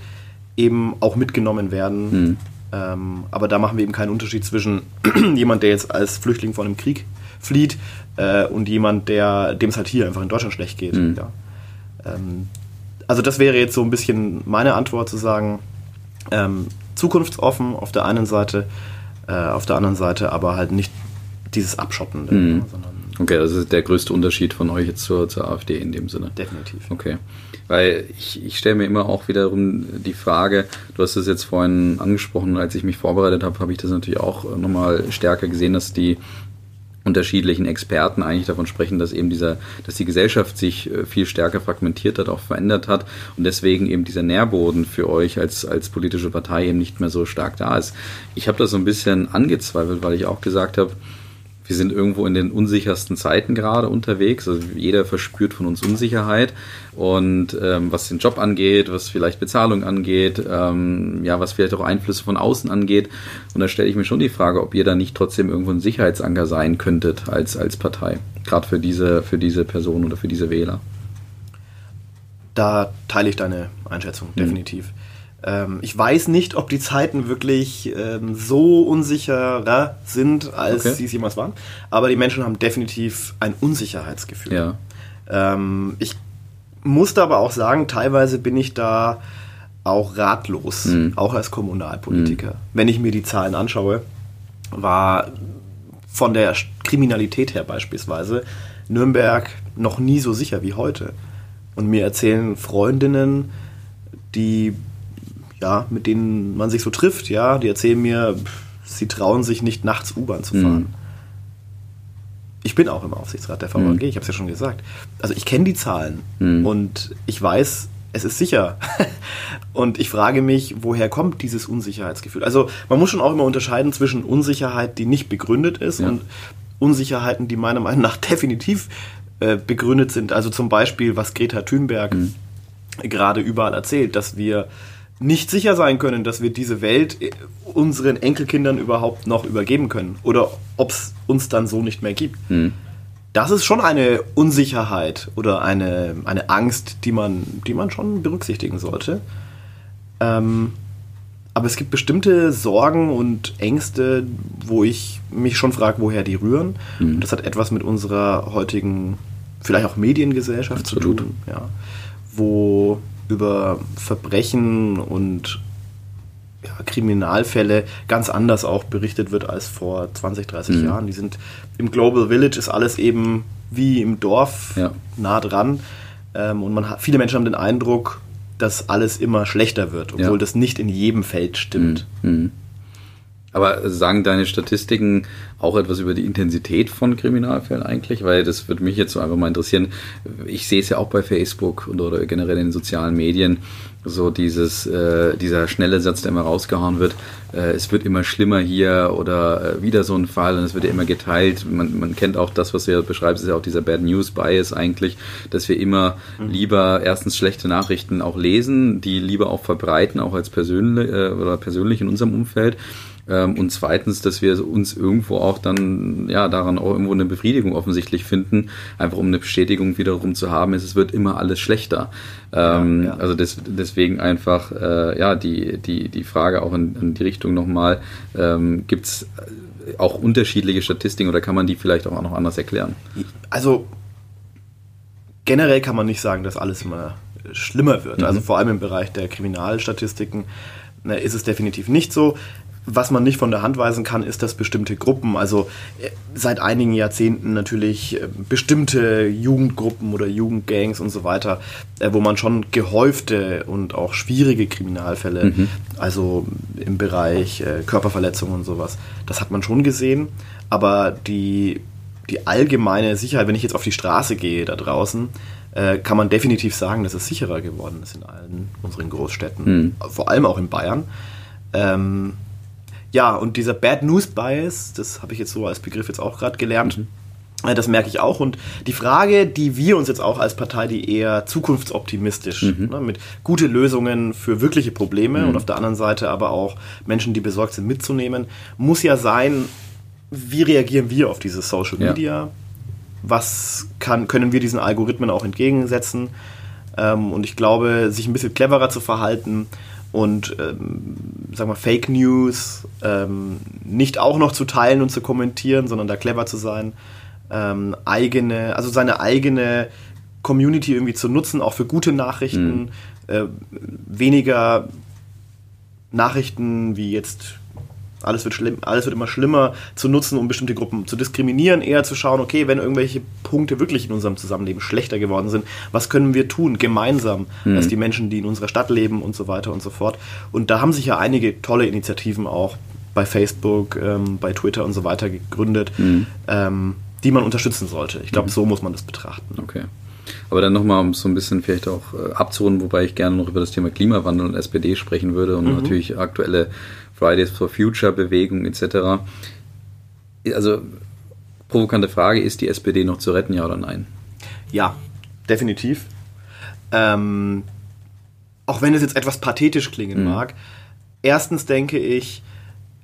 eben auch mitgenommen werden. Mhm. Ähm, aber da machen wir eben keinen Unterschied zwischen jemand, der jetzt als Flüchtling vor einem Krieg flieht äh, und jemand, der dem es halt hier einfach in Deutschland schlecht geht. Mhm. Ja. Ähm, also das wäre jetzt so ein bisschen meine Antwort zu sagen, ähm, zukunftsoffen auf der einen Seite, äh, auf der anderen Seite aber halt nicht dieses Abschotten, mhm. sondern Okay, das ist der größte Unterschied von euch jetzt zur, zur AfD in dem Sinne. Definitiv. Okay. Weil ich, ich stelle mir immer auch wiederum die Frage, du hast es jetzt vorhin angesprochen, als ich mich vorbereitet habe, habe ich das natürlich auch nochmal stärker gesehen, dass die unterschiedlichen Experten eigentlich davon sprechen, dass eben dieser, dass die Gesellschaft sich äh, viel stärker fragmentiert hat, auch verändert hat und deswegen eben dieser Nährboden für euch als, als politische Partei eben nicht mehr so stark da ist. Ich habe das so ein bisschen angezweifelt, weil ich auch gesagt habe, wir sind irgendwo in den unsichersten Zeiten gerade unterwegs. Also jeder verspürt von uns Unsicherheit. Und ähm, was den Job angeht, was vielleicht Bezahlung angeht, ähm, ja, was vielleicht auch Einflüsse von außen angeht. Und da stelle ich mir schon die Frage, ob ihr da nicht trotzdem irgendwo ein Sicherheitsanker sein könntet als, als Partei. Gerade für diese, für diese Person oder für diese Wähler. Da teile ich deine Einschätzung, mhm. definitiv. Mhm. Ähm, ich weiß nicht, ob die Zeiten wirklich ähm, so unsicherer sind, als okay. sie es jemals waren. Aber die Menschen haben definitiv ein Unsicherheitsgefühl. Ja. Ähm, ich musste aber auch sagen, teilweise bin ich da auch ratlos, mhm. auch als Kommunalpolitiker. Mhm. Wenn ich mir die Zahlen anschaue, war von der Kriminalität her beispielsweise Nürnberg noch nie so sicher wie heute. Und mir erzählen Freundinnen, die ja, mit denen man sich so trifft, ja, die erzählen mir, sie trauen sich nicht nachts U-Bahn zu fahren. Mhm. Ich bin auch im Aufsichtsrat der VAG, mhm. ich habe es ja schon gesagt. Also ich kenne die Zahlen mhm. und ich weiß, es ist sicher. und ich frage mich, woher kommt dieses Unsicherheitsgefühl? Also man muss schon auch immer unterscheiden zwischen Unsicherheit, die nicht begründet ist ja. und Unsicherheiten, die meiner Meinung nach definitiv äh, begründet sind. Also zum Beispiel, was Greta Thunberg mhm. gerade überall erzählt, dass wir nicht sicher sein können, dass wir diese Welt äh, unseren Enkelkindern überhaupt noch übergeben können oder ob es uns dann so nicht mehr gibt. Mhm. Das ist schon eine Unsicherheit oder eine, eine Angst, die man, die man schon berücksichtigen sollte. Ähm, aber es gibt bestimmte Sorgen und Ängste, wo ich mich schon frage, woher die rühren. Mhm. Und das hat etwas mit unserer heutigen, vielleicht auch Mediengesellschaft Absolut. zu tun. Ja, wo über Verbrechen und ja, Kriminalfälle ganz anders auch berichtet wird als vor 20, 30 mhm. Jahren. Die sind im Global Village ist alles eben wie im Dorf ja. nah dran. Ähm, und man hat, viele Menschen haben den Eindruck, dass alles immer schlechter wird, obwohl ja. das nicht in jedem Feld stimmt. Mhm. Aber sagen deine Statistiken auch etwas über die Intensität von Kriminalfällen eigentlich? Weil das würde mich jetzt so einfach mal interessieren. Ich sehe es ja auch bei Facebook und, oder generell in den sozialen Medien, so dieses, äh, dieser schnelle Satz, der immer rausgehauen wird, äh, es wird immer schlimmer hier oder äh, wieder so ein Fall und es wird ja immer geteilt. Man, man kennt auch das, was du ja beschreibst, ist ja auch dieser Bad News Bias eigentlich, dass wir immer mhm. lieber erstens schlechte Nachrichten auch lesen, die lieber auch verbreiten, auch als persönlich äh, oder persönlich in unserem Umfeld ähm, und zweitens, dass wir uns irgendwo auch dann, ja, daran auch irgendwo eine Befriedigung offensichtlich finden, einfach um eine Bestätigung wiederum zu haben, ist, es wird immer alles schlechter. Ähm, ja, ja. Also des, deswegen einfach, äh, ja, die, die, die Frage auch in, in die Richtung nochmal, ähm, gibt es auch unterschiedliche Statistiken oder kann man die vielleicht auch noch anders erklären? Also generell kann man nicht sagen, dass alles immer schlimmer wird. Mhm. Also vor allem im Bereich der Kriminalstatistiken ne, ist es definitiv nicht so. Was man nicht von der Hand weisen kann, ist, dass bestimmte Gruppen, also äh, seit einigen Jahrzehnten natürlich äh, bestimmte Jugendgruppen oder Jugendgangs und so weiter, äh, wo man schon gehäufte und auch schwierige Kriminalfälle, mhm. also im Bereich Körperverletzungen und sowas, das hat man schon gesehen. Aber die, die allgemeine Sicherheit, wenn ich jetzt auf die Straße gehe da draußen, kann man definitiv sagen, dass es sicherer geworden ist in allen unseren Großstädten, mhm. vor allem auch in Bayern. Ähm, ja, und dieser Bad News Bias, das habe ich jetzt so als Begriff jetzt auch gerade gelernt. Mhm. Äh, das merke ich auch. Und die Frage, die wir uns jetzt auch als Partei, die eher zukunftsoptimistisch, mhm. ne, mit gute Lösungen für wirkliche Probleme mhm. und auf der anderen Seite aber auch Menschen, die besorgt sind, mitzunehmen, muss ja sein, wie reagieren wir auf diese Social Media? Ja. Was kann, können wir diesen Algorithmen auch entgegensetzen? Ähm, und ich glaube, sich ein bisschen cleverer zu verhalten und ähm, sag mal Fake News ähm, nicht auch noch zu teilen und zu kommentieren, sondern da clever zu sein, ähm, eigene, also seine eigene Community irgendwie zu nutzen, auch für gute Nachrichten, mhm. äh, weniger Nachrichten wie jetzt alles wird schlimm, alles wird immer schlimmer zu nutzen, um bestimmte Gruppen zu diskriminieren, eher zu schauen, okay, wenn irgendwelche Punkte wirklich in unserem Zusammenleben schlechter geworden sind, was können wir tun, gemeinsam, mhm. als die Menschen, die in unserer Stadt leben und so weiter und so fort. Und da haben sich ja einige tolle Initiativen auch bei Facebook, ähm, bei Twitter und so weiter gegründet, mhm. ähm, die man unterstützen sollte. Ich glaube, mhm. so muss man das betrachten. Okay. Aber dann nochmal, um so ein bisschen vielleicht auch äh, abzurunden, wobei ich gerne noch über das Thema Klimawandel und SPD sprechen würde und mhm. natürlich aktuelle Fridays for Future Bewegung etc. Also Provokante Frage, ist die SPD noch zu retten, ja oder nein? Ja, definitiv. Ähm, auch wenn es jetzt etwas pathetisch klingen mhm. mag. Erstens denke ich,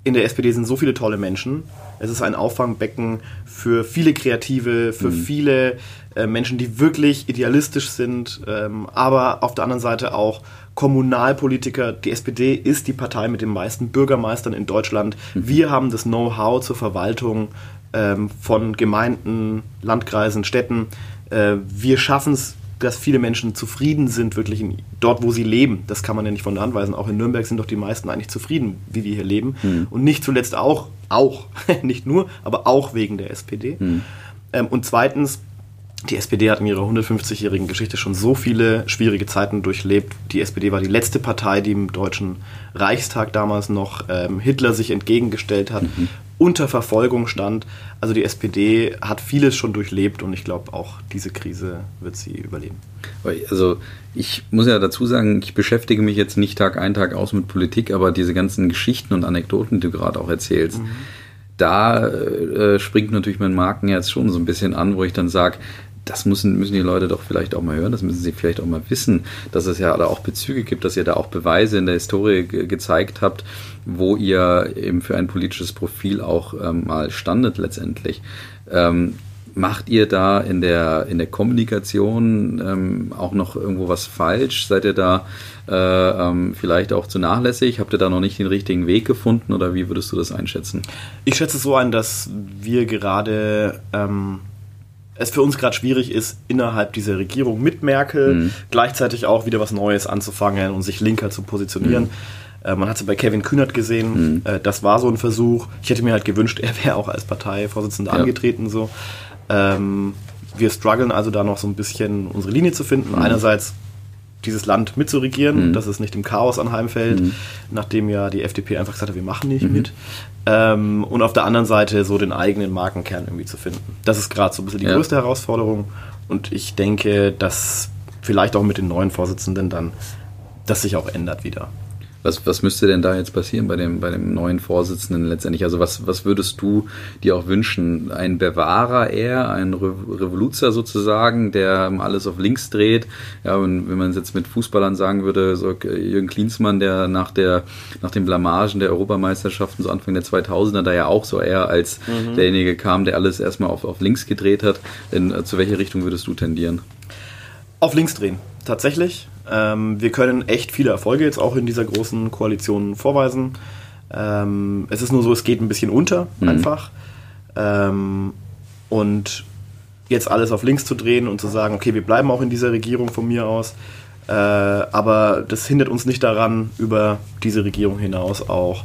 in der SPD sind so viele tolle Menschen. Es ist ein Auffangbecken für viele Kreative, für mhm. viele äh, Menschen, die wirklich idealistisch sind, ähm, aber auf der anderen Seite auch Kommunalpolitiker. Die SPD ist die Partei mit den meisten Bürgermeistern in Deutschland. Mhm. Wir haben das Know-how zur Verwaltung ähm, von Gemeinden, Landkreisen, Städten. Äh, wir schaffen es dass viele Menschen zufrieden sind, wirklich in, dort, wo sie leben. Das kann man ja nicht von der Hand weisen. Auch in Nürnberg sind doch die meisten eigentlich zufrieden, wie wir hier leben. Mhm. Und nicht zuletzt auch, auch, nicht nur, aber auch wegen der SPD. Mhm. Ähm, und zweitens, die SPD hat in ihrer 150-jährigen Geschichte schon so viele schwierige Zeiten durchlebt. Die SPD war die letzte Partei, die im Deutschen Reichstag damals noch ähm, Hitler sich entgegengestellt hat. Mhm unter Verfolgung stand. Also die SPD hat vieles schon durchlebt und ich glaube auch diese Krise wird sie überleben. Also ich muss ja dazu sagen, ich beschäftige mich jetzt nicht Tag ein, Tag aus mit Politik, aber diese ganzen Geschichten und Anekdoten, die du gerade auch erzählst, mhm. da äh, springt natürlich mein Markenherz schon so ein bisschen an, wo ich dann sage, das müssen, müssen die Leute doch vielleicht auch mal hören, das müssen sie vielleicht auch mal wissen, dass es ja da auch Bezüge gibt, dass ihr da auch Beweise in der Historie ge gezeigt habt, wo ihr eben für ein politisches Profil auch ähm, mal standet letztendlich. Ähm, macht ihr da in der, in der Kommunikation ähm, auch noch irgendwo was falsch? Seid ihr da äh, ähm, vielleicht auch zu nachlässig? Habt ihr da noch nicht den richtigen Weg gefunden oder wie würdest du das einschätzen? Ich schätze es so ein, dass wir gerade ähm, es für uns gerade schwierig ist, innerhalb dieser Regierung mit Merkel mhm. gleichzeitig auch wieder was Neues anzufangen und sich linker zu positionieren. Mhm. Äh, man hat es bei Kevin Kühnert gesehen, mhm. äh, das war so ein Versuch. Ich hätte mir halt gewünscht, er wäre auch als Parteivorsitzender ja. angetreten. So. Ähm, wir strugglen also da noch so ein bisschen unsere Linie zu finden. Mhm. Einerseits dieses Land mitzuregieren, mhm. dass es nicht im Chaos anheimfällt, mhm. nachdem ja die FDP einfach gesagt hat, wir machen nicht mhm. mit. Ähm, und auf der anderen Seite so den eigenen Markenkern irgendwie zu finden. Das ist gerade so ein bisschen die ja. größte Herausforderung. Und ich denke, dass vielleicht auch mit den neuen Vorsitzenden dann das sich auch ändert wieder. Was, was müsste denn da jetzt passieren bei dem, bei dem neuen Vorsitzenden letztendlich? Also was, was würdest du dir auch wünschen? Ein Bewahrer eher, ein Re Revoluzer sozusagen, der alles auf links dreht? Ja, und wenn man es jetzt mit Fußballern sagen würde, so Jürgen Klinsmann, der nach, der nach den Blamagen der Europameisterschaften so Anfang der 2000er da ja auch so eher als mhm. derjenige kam, der alles erstmal auf, auf links gedreht hat. In, zu welcher Richtung würdest du tendieren? Auf links drehen, tatsächlich. Ähm, wir können echt viele Erfolge jetzt auch in dieser großen Koalition vorweisen. Ähm, es ist nur so, es geht ein bisschen unter mhm. einfach. Ähm, und jetzt alles auf links zu drehen und zu sagen, okay, wir bleiben auch in dieser Regierung von mir aus. Äh, aber das hindert uns nicht daran, über diese Regierung hinaus auch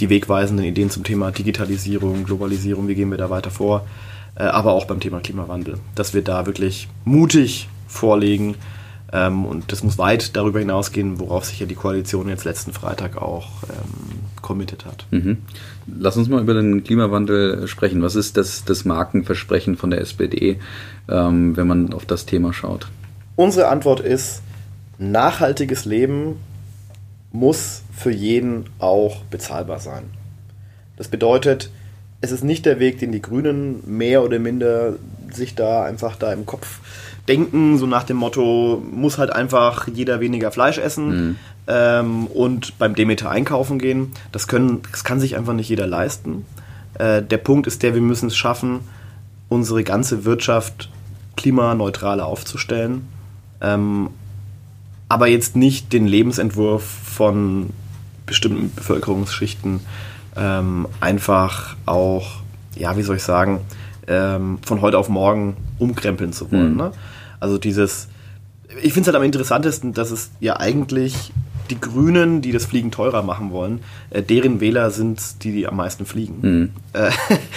die wegweisenden Ideen zum Thema Digitalisierung, Globalisierung, wie gehen wir da weiter vor, äh, aber auch beim Thema Klimawandel, dass wir da wirklich mutig vorlegen, ähm, und das muss weit darüber hinausgehen, worauf sich ja die Koalition jetzt letzten Freitag auch ähm, committed hat. Mhm. Lass uns mal über den Klimawandel sprechen. Was ist das, das Markenversprechen von der SPD, ähm, wenn man auf das Thema schaut? Unsere Antwort ist, nachhaltiges Leben muss für jeden auch bezahlbar sein. Das bedeutet, es ist nicht der Weg, den die Grünen mehr oder minder sich da einfach da im Kopf denken, so nach dem Motto, muss halt einfach jeder weniger Fleisch essen mhm. ähm, und beim Demeter einkaufen gehen. Das, können, das kann sich einfach nicht jeder leisten. Äh, der Punkt ist der, wir müssen es schaffen, unsere ganze Wirtschaft klimaneutral aufzustellen. Ähm, aber jetzt nicht den Lebensentwurf von bestimmten Bevölkerungsschichten ähm, einfach auch, ja, wie soll ich sagen, ähm, von heute auf morgen umkrempeln zu wollen. Mhm. Ne? Also dieses, ich finde es halt am interessantesten, dass es ja eigentlich die Grünen, die das Fliegen teurer machen wollen, äh, deren Wähler sind die, die am meisten fliegen. Mhm. Äh,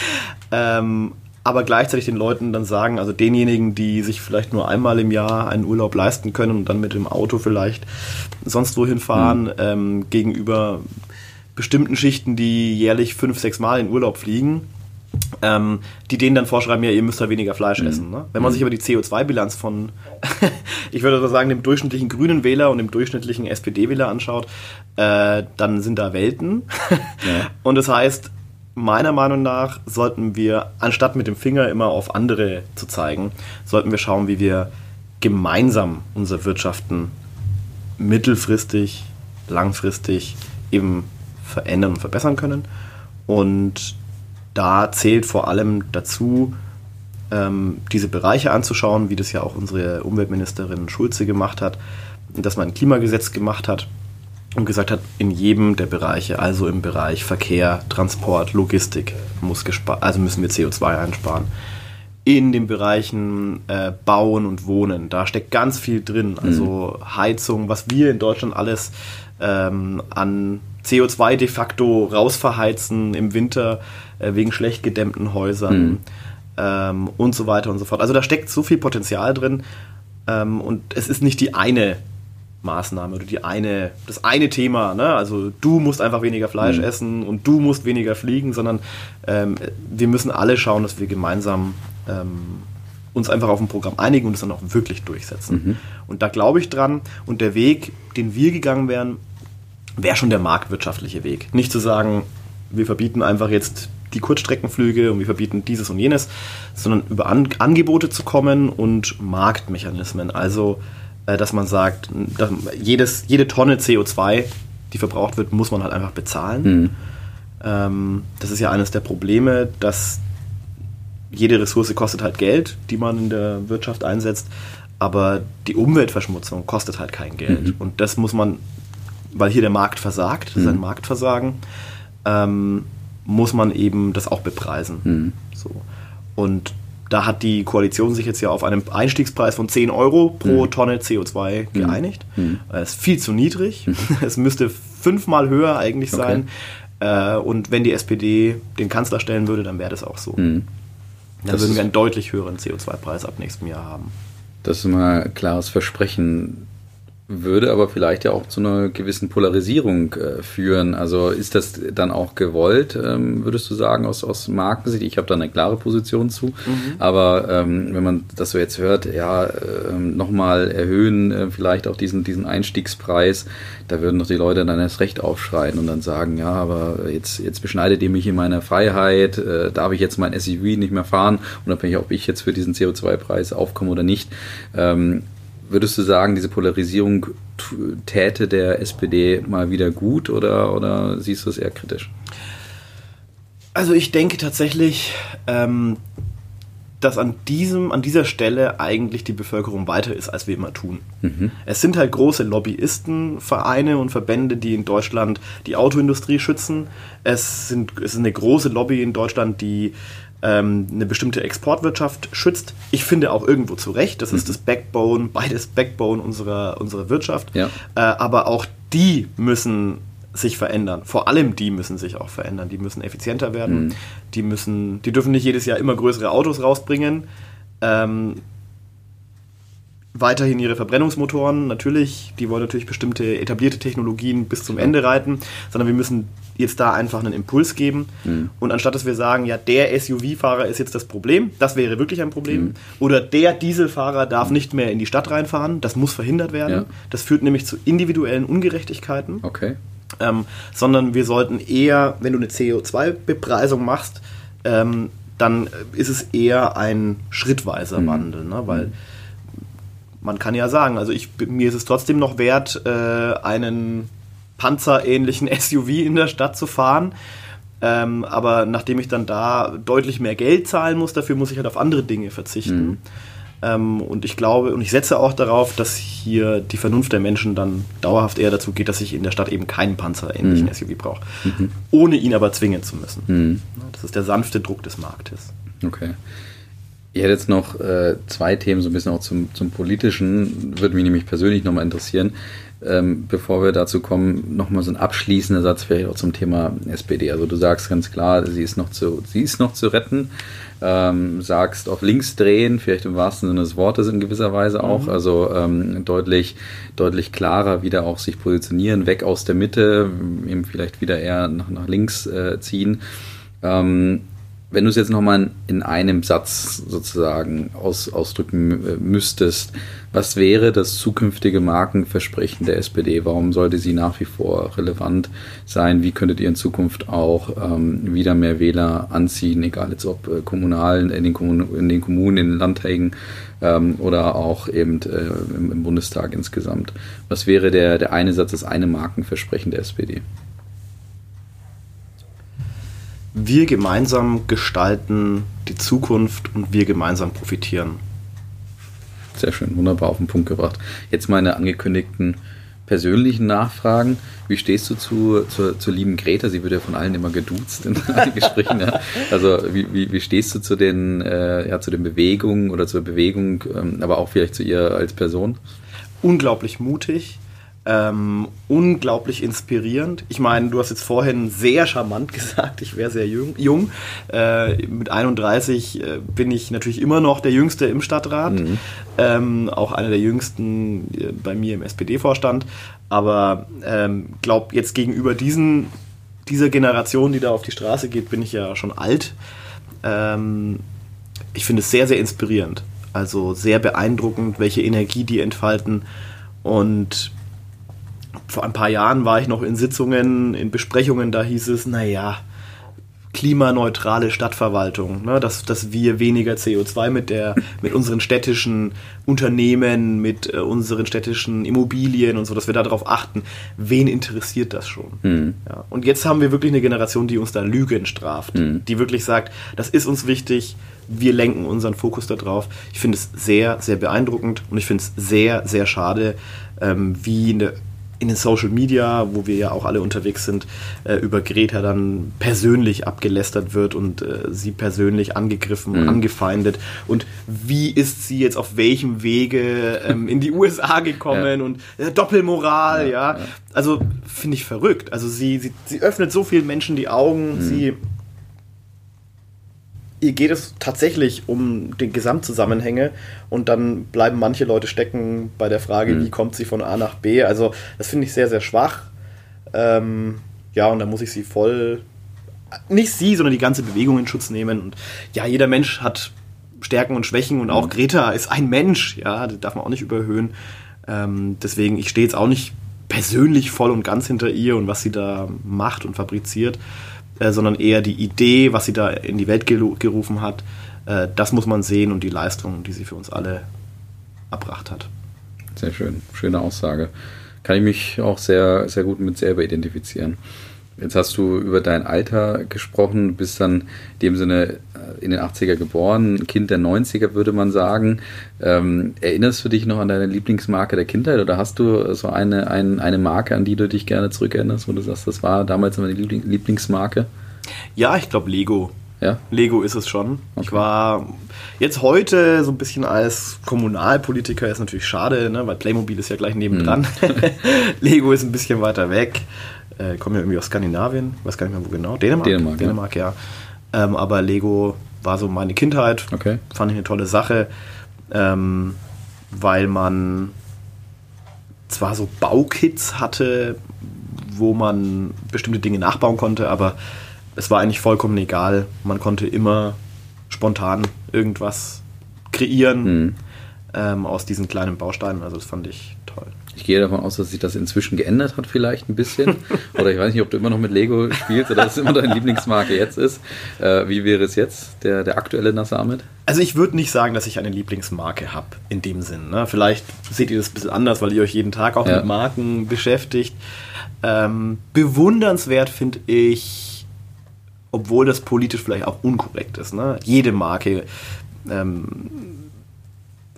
ähm, aber gleichzeitig den Leuten dann sagen, also denjenigen, die sich vielleicht nur einmal im Jahr einen Urlaub leisten können und dann mit dem Auto vielleicht sonst wohin fahren, mhm. ähm, gegenüber bestimmten Schichten, die jährlich fünf, sechs Mal in Urlaub fliegen, ähm, die denen dann vorschreiben, ja, ihr müsst da weniger Fleisch mhm. essen. Ne? Wenn man mhm. sich aber die CO2-Bilanz von, ich würde sagen, dem durchschnittlichen grünen Wähler und dem durchschnittlichen SPD-Wähler anschaut, äh, dann sind da Welten. ja. Und das heißt, meiner Meinung nach sollten wir, anstatt mit dem Finger immer auf andere zu zeigen, sollten wir schauen, wie wir gemeinsam unser Wirtschaften mittelfristig, langfristig eben verändern und verbessern können. Und da zählt vor allem dazu, ähm, diese Bereiche anzuschauen, wie das ja auch unsere Umweltministerin Schulze gemacht hat, dass man ein Klimagesetz gemacht hat und gesagt hat, in jedem der Bereiche, also im Bereich Verkehr, Transport, Logistik, muss also müssen wir CO2 einsparen. In den Bereichen äh, Bauen und Wohnen, da steckt ganz viel drin. Also mhm. Heizung, was wir in Deutschland alles ähm, an CO2 de facto rausverheizen im Winter äh, wegen schlecht gedämmten Häusern mhm. ähm, und so weiter und so fort. Also da steckt so viel Potenzial drin ähm, und es ist nicht die eine Maßnahme oder die eine, das eine Thema, ne? also du musst einfach weniger Fleisch mhm. essen und du musst weniger fliegen, sondern ähm, wir müssen alle schauen, dass wir gemeinsam ähm, uns einfach auf ein Programm einigen und es dann auch wirklich durchsetzen. Mhm. Und da glaube ich dran und der Weg, den wir gegangen wären, wäre schon der marktwirtschaftliche Weg. Nicht zu sagen, wir verbieten einfach jetzt die Kurzstreckenflüge und wir verbieten dieses und jenes, sondern über An Angebote zu kommen und Marktmechanismen. Also, äh, dass man sagt, dass jedes, jede Tonne CO2, die verbraucht wird, muss man halt einfach bezahlen. Mhm. Ähm, das ist ja eines der Probleme, dass jede Ressource kostet halt Geld, die man in der Wirtschaft einsetzt, aber die Umweltverschmutzung kostet halt kein Geld. Mhm. Und das muss man, weil hier der Markt versagt, das ist ein mhm. Marktversagen, ähm, muss man eben das auch bepreisen. Mhm. So. Und da hat die Koalition sich jetzt ja auf einen Einstiegspreis von 10 Euro pro mhm. Tonne CO2 mhm. geeinigt. Mhm. Das ist viel zu niedrig. Mhm. Es müsste fünfmal höher eigentlich sein. Äh, und wenn die SPD den Kanzler stellen würde, dann wäre das auch so. Mhm. Dann das würden wir einen deutlich höheren CO2-Preis ab nächstem Jahr haben. Das ist mal ein klares Versprechen würde aber vielleicht ja auch zu einer gewissen Polarisierung äh, führen. Also ist das dann auch gewollt, ähm, würdest du sagen, aus, aus Markensicht? Ich habe da eine klare Position zu. Mhm. Aber ähm, wenn man das so jetzt hört, ja, äh, nochmal erhöhen, äh, vielleicht auch diesen, diesen Einstiegspreis, da würden doch die Leute dann erst recht aufschreien und dann sagen, ja, aber jetzt, jetzt beschneidet ihr mich in meiner Freiheit, äh, darf ich jetzt mein SUV nicht mehr fahren, unabhängig, ob ich jetzt für diesen CO2-Preis aufkomme oder nicht. Ähm, Würdest du sagen, diese Polarisierung täte der SPD mal wieder gut oder, oder siehst du es eher kritisch? Also ich denke tatsächlich, ähm, dass an, diesem, an dieser Stelle eigentlich die Bevölkerung weiter ist, als wir immer tun. Mhm. Es sind halt große Lobbyistenvereine und Verbände, die in Deutschland die Autoindustrie schützen. Es, sind, es ist eine große Lobby in Deutschland, die ähm, eine bestimmte Exportwirtschaft schützt. Ich finde auch irgendwo zu Recht, das ist mhm. das Backbone, beides Backbone unserer, unserer Wirtschaft. Ja. Äh, aber auch die müssen sich verändern. Vor allem die müssen sich auch verändern. Die müssen effizienter werden. Mhm. Die müssen, die dürfen nicht jedes Jahr immer größere Autos rausbringen. Ähm, weiterhin ihre Verbrennungsmotoren, natürlich, die wollen natürlich bestimmte etablierte Technologien bis zum Ende reiten, sondern wir müssen jetzt da einfach einen Impuls geben. Mhm. Und anstatt dass wir sagen, ja, der SUV-Fahrer ist jetzt das Problem, das wäre wirklich ein Problem, mhm. oder der Dieselfahrer darf mhm. nicht mehr in die Stadt reinfahren, das muss verhindert werden. Ja. Das führt nämlich zu individuellen Ungerechtigkeiten. Okay. Ähm, sondern wir sollten eher, wenn du eine CO2-Bepreisung machst, ähm, dann ist es eher ein schrittweiser mhm. Wandel, ne? weil mhm man kann ja sagen, also ich, mir ist es trotzdem noch wert, äh, einen panzerähnlichen SUV in der Stadt zu fahren. Ähm, aber nachdem ich dann da deutlich mehr Geld zahlen muss, dafür muss ich halt auf andere Dinge verzichten. Mhm. Ähm, und ich glaube und ich setze auch darauf, dass hier die Vernunft der Menschen dann dauerhaft eher dazu geht, dass ich in der Stadt eben keinen panzerähnlichen mhm. SUV brauche, mhm. ohne ihn aber zwingen zu müssen. Mhm. Das ist der sanfte Druck des Marktes. Okay. Ich hätte jetzt noch äh, zwei Themen, so ein bisschen auch zum, zum Politischen, würde mich nämlich persönlich nochmal interessieren. Ähm, bevor wir dazu kommen, nochmal so ein abschließender Satz vielleicht auch zum Thema SPD. Also du sagst ganz klar, sie ist noch zu, sie ist noch zu retten. Ähm, sagst auf links drehen, vielleicht im wahrsten Sinne des Wortes in gewisser Weise auch. Mhm. Also ähm, deutlich, deutlich klarer wieder auch sich positionieren, weg aus der Mitte, eben vielleicht wieder eher nach, nach links äh, ziehen. Ähm, wenn du es jetzt nochmal in einem Satz sozusagen aus, ausdrücken äh, müsstest, was wäre das zukünftige Markenversprechen der SPD? Warum sollte sie nach wie vor relevant sein? Wie könntet ihr in Zukunft auch ähm, wieder mehr Wähler anziehen, egal jetzt ob äh, kommunal, in den, Kommun in den Kommunen, in den Landtagen ähm, oder auch eben äh, im, im Bundestag insgesamt? Was wäre der, der eine Satz, das eine Markenversprechen der SPD? Wir gemeinsam gestalten die Zukunft und wir gemeinsam profitieren. Sehr schön, wunderbar auf den Punkt gebracht. Jetzt meine angekündigten persönlichen Nachfragen. Wie stehst du zu, zu, zur lieben Greta? Sie wird ja von allen immer geduzt in Gesprächen. Ja. Also wie, wie, wie, stehst du zu den, äh, ja, zu den Bewegungen oder zur Bewegung, ähm, aber auch vielleicht zu ihr als Person? Unglaublich mutig ähm, unglaublich inspirierend. Ich meine, du hast jetzt vorhin sehr charmant gesagt, ich wäre sehr jung. jung. Äh, mit 31 äh, bin ich natürlich immer noch der Jüngste im Stadtrat, mhm. ähm, auch einer der Jüngsten äh, bei mir im SPD-Vorstand. Aber ähm, glaube jetzt gegenüber diesen, dieser Generation, die da auf die Straße geht, bin ich ja schon alt. Ähm, ich finde es sehr, sehr inspirierend. Also sehr beeindruckend, welche Energie die entfalten. Und vor ein paar Jahren war ich noch in Sitzungen, in Besprechungen, da hieß es, naja, klimaneutrale Stadtverwaltung, ne? dass, dass wir weniger CO2 mit, der, mit unseren städtischen Unternehmen, mit äh, unseren städtischen Immobilien und so, dass wir darauf achten. Wen interessiert das schon? Mhm. Ja. Und jetzt haben wir wirklich eine Generation, die uns da Lügen straft, mhm. die wirklich sagt, das ist uns wichtig, wir lenken unseren Fokus darauf. Ich finde es sehr, sehr beeindruckend und ich finde es sehr, sehr schade, ähm, wie eine in den Social Media, wo wir ja auch alle unterwegs sind, äh, über Greta dann persönlich abgelästert wird und äh, sie persönlich angegriffen, mhm. angefeindet. Und wie ist sie jetzt auf welchem Wege ähm, in die USA gekommen ja. und äh, Doppelmoral, ja. ja. Also finde ich verrückt. Also sie, sie, sie öffnet so vielen Menschen die Augen, mhm. sie geht es tatsächlich um die Gesamtzusammenhänge und dann bleiben manche Leute stecken bei der Frage, mhm. wie kommt sie von A nach B. Also das finde ich sehr, sehr schwach. Ähm, ja, und da muss ich sie voll, nicht sie, sondern die ganze Bewegung in Schutz nehmen. Und ja, jeder Mensch hat Stärken und Schwächen und auch mhm. Greta ist ein Mensch, ja, das darf man auch nicht überhöhen. Ähm, deswegen, ich stehe jetzt auch nicht persönlich voll und ganz hinter ihr und was sie da macht und fabriziert. Äh, sondern eher die Idee, was sie da in die Welt gerufen hat. Äh, das muss man sehen und die Leistung, die sie für uns alle erbracht hat. Sehr schön, schöne Aussage. Kann ich mich auch sehr, sehr gut mit selber identifizieren. Jetzt hast du über dein Alter gesprochen, du bist dann in dem Sinne äh, in den 80er geboren, Kind der 90er würde man sagen. Ähm, erinnerst du dich noch an deine Lieblingsmarke der Kindheit oder hast du so eine, ein, eine Marke, an die du dich gerne zurückerinnerst, wo du sagst, das war damals meine Lieblingsmarke? Ja, ich glaube Lego. Ja? Lego ist es schon. Okay. Ich war jetzt heute so ein bisschen als Kommunalpolitiker, ist natürlich schade, ne, weil Playmobil ist ja gleich nebendran. Mhm. Lego ist ein bisschen weiter weg äh, kommen ja irgendwie aus Skandinavien, weiß gar nicht mehr wo genau. Dänemark? Dänemark, Dänemark ja. ja. Ähm, aber Lego war so meine Kindheit. Okay. Fand ich eine tolle Sache, ähm, weil man zwar so Baukits hatte, wo man bestimmte Dinge nachbauen konnte, aber es war eigentlich vollkommen egal. Man konnte immer spontan irgendwas kreieren mhm. ähm, aus diesen kleinen Bausteinen. Also das fand ich. Ich gehe davon aus, dass sich das inzwischen geändert hat, vielleicht ein bisschen. oder ich weiß nicht, ob du immer noch mit Lego spielst oder es immer deine Lieblingsmarke jetzt ist. Äh, wie wäre es jetzt, der, der aktuelle Nasamit? Also ich würde nicht sagen, dass ich eine Lieblingsmarke habe, in dem Sinn. Ne? Vielleicht seht ihr das ein bisschen anders, weil ihr euch jeden Tag auch ja. mit Marken beschäftigt. Ähm, bewundernswert finde ich, obwohl das politisch vielleicht auch unkorrekt ist. Ne? Jede Marke ähm,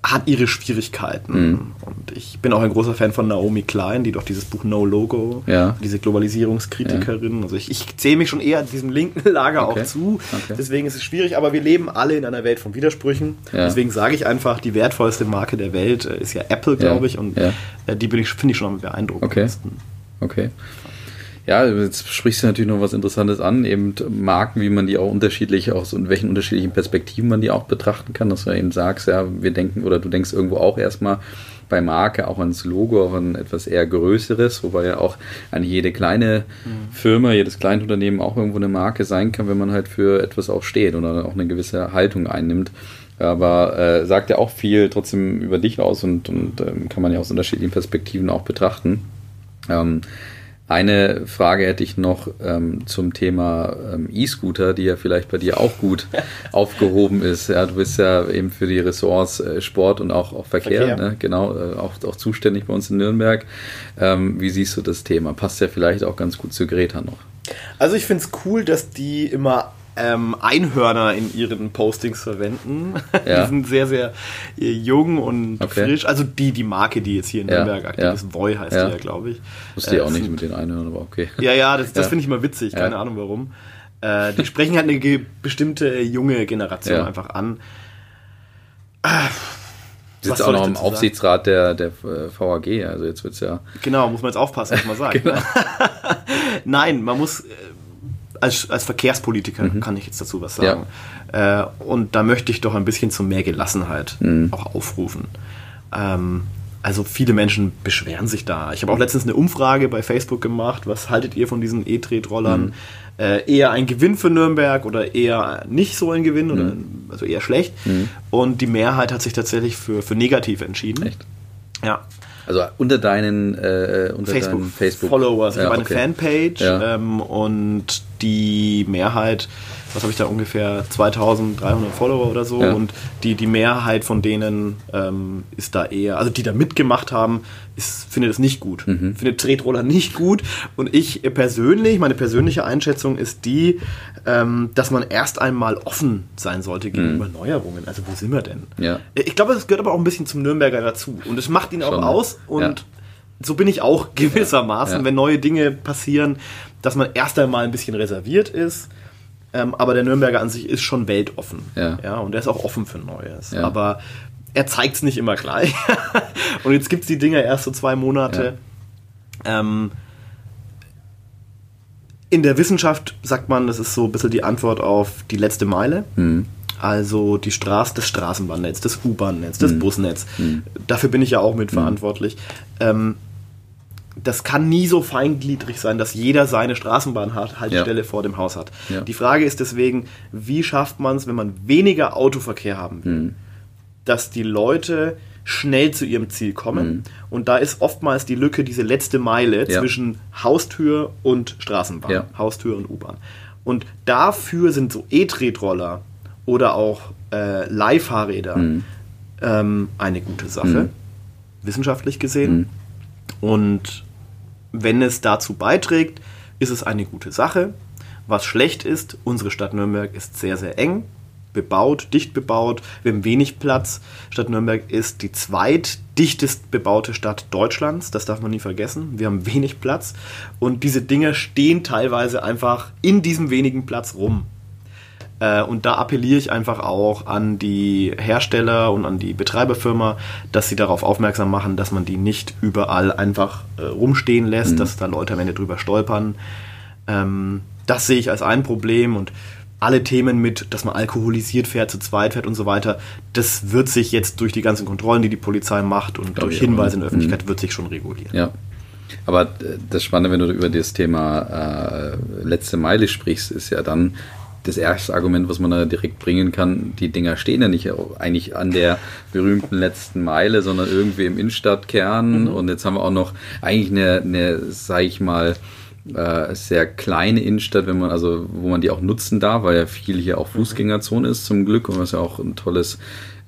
hat ihre Schwierigkeiten. Mhm. Und ich bin auch ein großer Fan von Naomi Klein, die doch dieses Buch No Logo, ja. diese Globalisierungskritikerin. Ja. Also ich, ich zähle mich schon eher diesem linken Lager okay. auch zu. Okay. Deswegen ist es schwierig, aber wir leben alle in einer Welt von Widersprüchen. Ja. Deswegen sage ich einfach, die wertvollste Marke der Welt ist ja Apple, glaube ich. Und äh, die finde ich schon am beeindruckendsten. Okay. okay. Ja, jetzt sprichst du natürlich noch was Interessantes an, eben Marken, wie man die auch unterschiedlich, aus in welchen unterschiedlichen Perspektiven man die auch betrachten kann, dass du eben sagst, ja, wir denken, oder du denkst irgendwo auch erstmal bei Marke auch ans Logo, auch an etwas eher Größeres, wobei ja auch an jede kleine mhm. Firma, jedes Kleinunternehmen auch irgendwo eine Marke sein kann, wenn man halt für etwas auch steht oder auch eine gewisse Haltung einnimmt. Aber äh, sagt ja auch viel trotzdem über dich aus und, und ähm, kann man ja aus unterschiedlichen Perspektiven auch betrachten. Ähm, eine Frage hätte ich noch ähm, zum Thema ähm, E-Scooter, die ja vielleicht bei dir auch gut aufgehoben ist. Ja, du bist ja eben für die Ressorts äh, Sport und auch, auch Verkehr, Verkehr. Ne? genau, äh, auch, auch zuständig bei uns in Nürnberg. Ähm, wie siehst du das Thema? Passt ja vielleicht auch ganz gut zu Greta noch. Also ich finde es cool, dass die immer ähm, Einhörner in ihren Postings verwenden. Ja. die sind sehr, sehr äh, jung und okay. frisch. Also die, die Marke, die jetzt hier in Nürnberg ja. aktiv ist, Voy heißt ja. die ja, glaube ich. Wusste äh, ich auch nicht mit den Einhörnern, aber okay. Ja, ja, das, das finde ich immer witzig, keine Ahnung warum. Äh, die sprechen halt eine bestimmte junge Generation einfach an. Äh, sitzt auch noch im Aufsichtsrat der, der äh, VAG, also jetzt wird es ja. Genau, muss man jetzt aufpassen, was man sagt. genau. Nein, man muss äh, als, als Verkehrspolitiker mhm. kann ich jetzt dazu was sagen. Ja. Äh, und da möchte ich doch ein bisschen zu mehr Gelassenheit mhm. auch aufrufen. Ähm, also viele Menschen beschweren sich da. Ich habe auch letztens eine Umfrage bei Facebook gemacht. Was haltet ihr von diesen E-Tretrollern? Mhm. Äh, eher ein Gewinn für Nürnberg oder eher nicht so ein Gewinn oder mhm. also eher schlecht. Mhm. Und die Mehrheit hat sich tatsächlich für, für negativ entschieden. Echt? Ja. Also unter deinen, äh, unter Facebook, deinen Facebook Followers. Ich ja, habe eine okay. Fanpage ja. ähm, und die Mehrheit was habe ich da ungefähr 2300 Follower oder so ja. und die, die Mehrheit von denen ähm, ist da eher, also die da mitgemacht haben, ist, findet es nicht gut, mhm. findet Tretroller nicht gut und ich persönlich, meine persönliche Einschätzung ist die, ähm, dass man erst einmal offen sein sollte gegenüber mhm. Neuerungen. Also wo sind wir denn? Ja. Ich glaube, das gehört aber auch ein bisschen zum Nürnberger dazu und es macht ihn Schon. auch aus und ja. so bin ich auch gewissermaßen, wenn neue Dinge passieren, dass man erst einmal ein bisschen reserviert ist ähm, aber der Nürnberger an sich ist schon weltoffen. Ja. ja und er ist auch offen für Neues. Ja. Aber er zeigt es nicht immer gleich. und jetzt gibt es die Dinger erst so zwei Monate. Ja. Ähm, in der Wissenschaft sagt man, das ist so ein bisschen die Antwort auf die letzte Meile. Mhm. Also die Straße, das Straßenbahnnetz, das U-Bahn-Netz, das mhm. Busnetz. Mhm. Dafür bin ich ja auch mitverantwortlich. Mhm. Ähm, das kann nie so feingliedrig sein, dass jeder seine Straßenbahnhaltestelle ja. vor dem Haus hat. Ja. Die Frage ist deswegen, wie schafft man es, wenn man weniger Autoverkehr haben will, mhm. dass die Leute schnell zu ihrem Ziel kommen. Mhm. Und da ist oftmals die Lücke, diese letzte Meile ja. zwischen Haustür und Straßenbahn, Haustür und U-Bahn. Und dafür sind so E-Tretroller oder auch äh, Leihfahrräder mhm. ähm, eine gute Sache, mhm. wissenschaftlich gesehen. Und wenn es dazu beiträgt, ist es eine gute Sache. Was schlecht ist, unsere Stadt Nürnberg ist sehr, sehr eng bebaut, dicht bebaut. Wir haben wenig Platz. Stadt Nürnberg ist die zweitdichtest bebaute Stadt Deutschlands. Das darf man nie vergessen. Wir haben wenig Platz. Und diese Dinge stehen teilweise einfach in diesem wenigen Platz rum. Äh, und da appelliere ich einfach auch an die Hersteller und an die Betreiberfirma, dass sie darauf aufmerksam machen, dass man die nicht überall einfach äh, rumstehen lässt, mhm. dass da Leute am Ende drüber stolpern. Ähm, das sehe ich als ein Problem und alle Themen mit, dass man alkoholisiert fährt, zu zweit fährt und so weiter, das wird sich jetzt durch die ganzen Kontrollen, die die Polizei macht und durch Hinweise in der Öffentlichkeit, mhm. wird sich schon regulieren. Ja. Aber äh, das Spannende, wenn du über das Thema äh, letzte Meile sprichst, ist ja dann, das erste Argument, was man da direkt bringen kann, die Dinger stehen ja nicht eigentlich an der berühmten letzten Meile, sondern irgendwie im Innenstadtkern. Mhm. Und jetzt haben wir auch noch eigentlich eine, eine sag ich mal, äh, sehr kleine Innenstadt, wenn man, also wo man die auch nutzen darf, weil ja viel hier auch Fußgängerzone ist zum Glück und was ja auch ein tolles,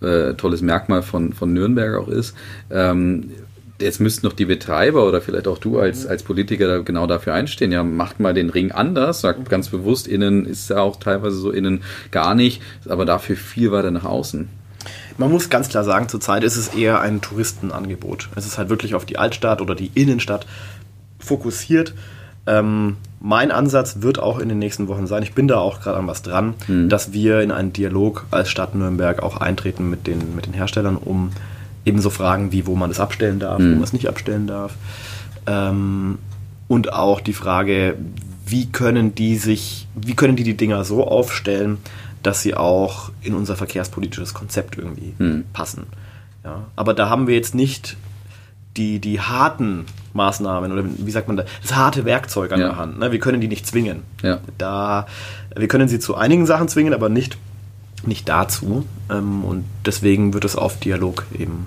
äh, tolles Merkmal von, von Nürnberg auch ist. Ähm, jetzt müssten noch die Betreiber oder vielleicht auch du als, als Politiker da genau dafür einstehen. Ja, macht mal den Ring anders, sagt ganz bewusst, innen ist ja auch teilweise so, innen gar nicht, aber dafür viel weiter nach außen. Man muss ganz klar sagen, zurzeit ist es eher ein Touristenangebot. Es ist halt wirklich auf die Altstadt oder die Innenstadt fokussiert. Ähm, mein Ansatz wird auch in den nächsten Wochen sein, ich bin da auch gerade an was dran, mhm. dass wir in einen Dialog als Stadt Nürnberg auch eintreten mit den, mit den Herstellern, um ebenso Fragen wie, wo man es abstellen darf, mhm. wo man es nicht abstellen darf. Ähm, und auch die Frage, wie können die sich, wie können die die Dinger so aufstellen, dass sie auch in unser verkehrspolitisches Konzept irgendwie hm. passen. Ja, aber da haben wir jetzt nicht die, die harten Maßnahmen oder wie sagt man da, das harte Werkzeug an ja. der Hand. Ne? Wir können die nicht zwingen. Ja. Da, wir können sie zu einigen Sachen zwingen, aber nicht, nicht dazu. Ähm, und deswegen wird es auf Dialog eben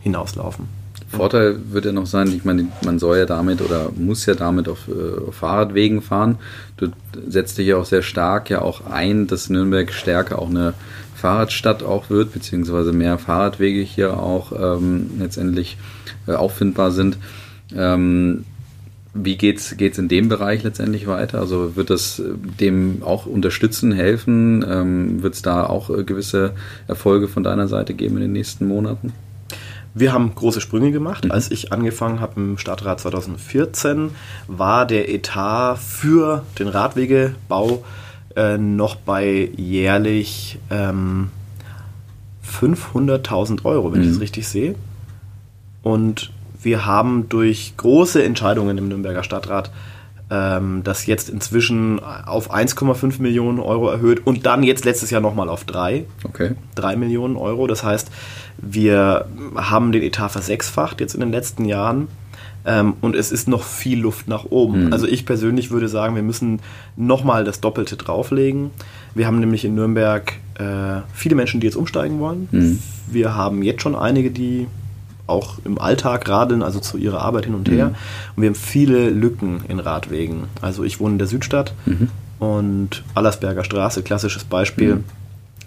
hinauslaufen. Vorteil wird ja noch sein, ich meine, man soll ja damit oder muss ja damit auf, äh, auf Fahrradwegen fahren. Du setzt dich ja auch sehr stark ja auch ein, dass Nürnberg stärker auch eine Fahrradstadt auch wird, beziehungsweise mehr Fahrradwege hier auch ähm, letztendlich äh, auffindbar sind. Ähm, wie geht's geht's in dem Bereich letztendlich weiter? Also wird das äh, dem auch unterstützen, helfen? Ähm, wird es da auch äh, gewisse Erfolge von deiner Seite geben in den nächsten Monaten? Wir haben große Sprünge gemacht. Mhm. Als ich angefangen habe im Stadtrat 2014, war der Etat für den Radwegebau äh, noch bei jährlich ähm, 500.000 Euro, wenn mhm. ich das richtig sehe. Und wir haben durch große Entscheidungen im Nürnberger Stadtrat ähm, das jetzt inzwischen auf 1,5 Millionen Euro erhöht und dann jetzt letztes Jahr nochmal auf 3. Okay. 3 Millionen Euro. Das heißt, wir haben den Etat versechsfacht jetzt in den letzten Jahren. Ähm, und es ist noch viel Luft nach oben. Mhm. Also ich persönlich würde sagen, wir müssen nochmal das Doppelte drauflegen. Wir haben nämlich in Nürnberg äh, viele Menschen, die jetzt umsteigen wollen. Mhm. Wir haben jetzt schon einige, die auch im Alltag radeln, also zu ihrer Arbeit hin und her. Mhm. Und wir haben viele Lücken in Radwegen. Also ich wohne in der Südstadt mhm. und Allersberger Straße, klassisches Beispiel. Mhm.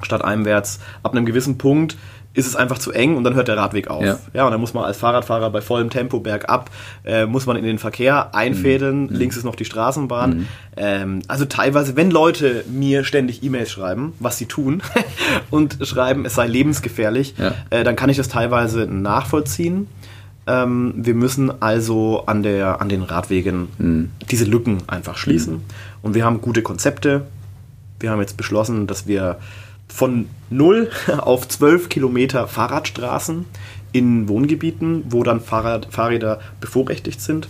Stadteinwärts, ab einem gewissen Punkt ist es einfach zu eng und dann hört der Radweg auf. Ja, ja und dann muss man als Fahrradfahrer bei vollem Tempo bergab, äh, muss man in den Verkehr einfädeln, mhm. links ist noch die Straßenbahn. Mhm. Ähm, also teilweise, wenn Leute mir ständig E-Mails schreiben, was sie tun, und schreiben, es sei lebensgefährlich, ja. äh, dann kann ich das teilweise nachvollziehen. Ähm, wir müssen also an, der, an den Radwegen mhm. diese Lücken einfach schließen. Mhm. Und wir haben gute Konzepte. Wir haben jetzt beschlossen, dass wir von 0 auf 12 Kilometer Fahrradstraßen in Wohngebieten, wo dann Fahrrad, Fahrräder bevorrechtigt sind,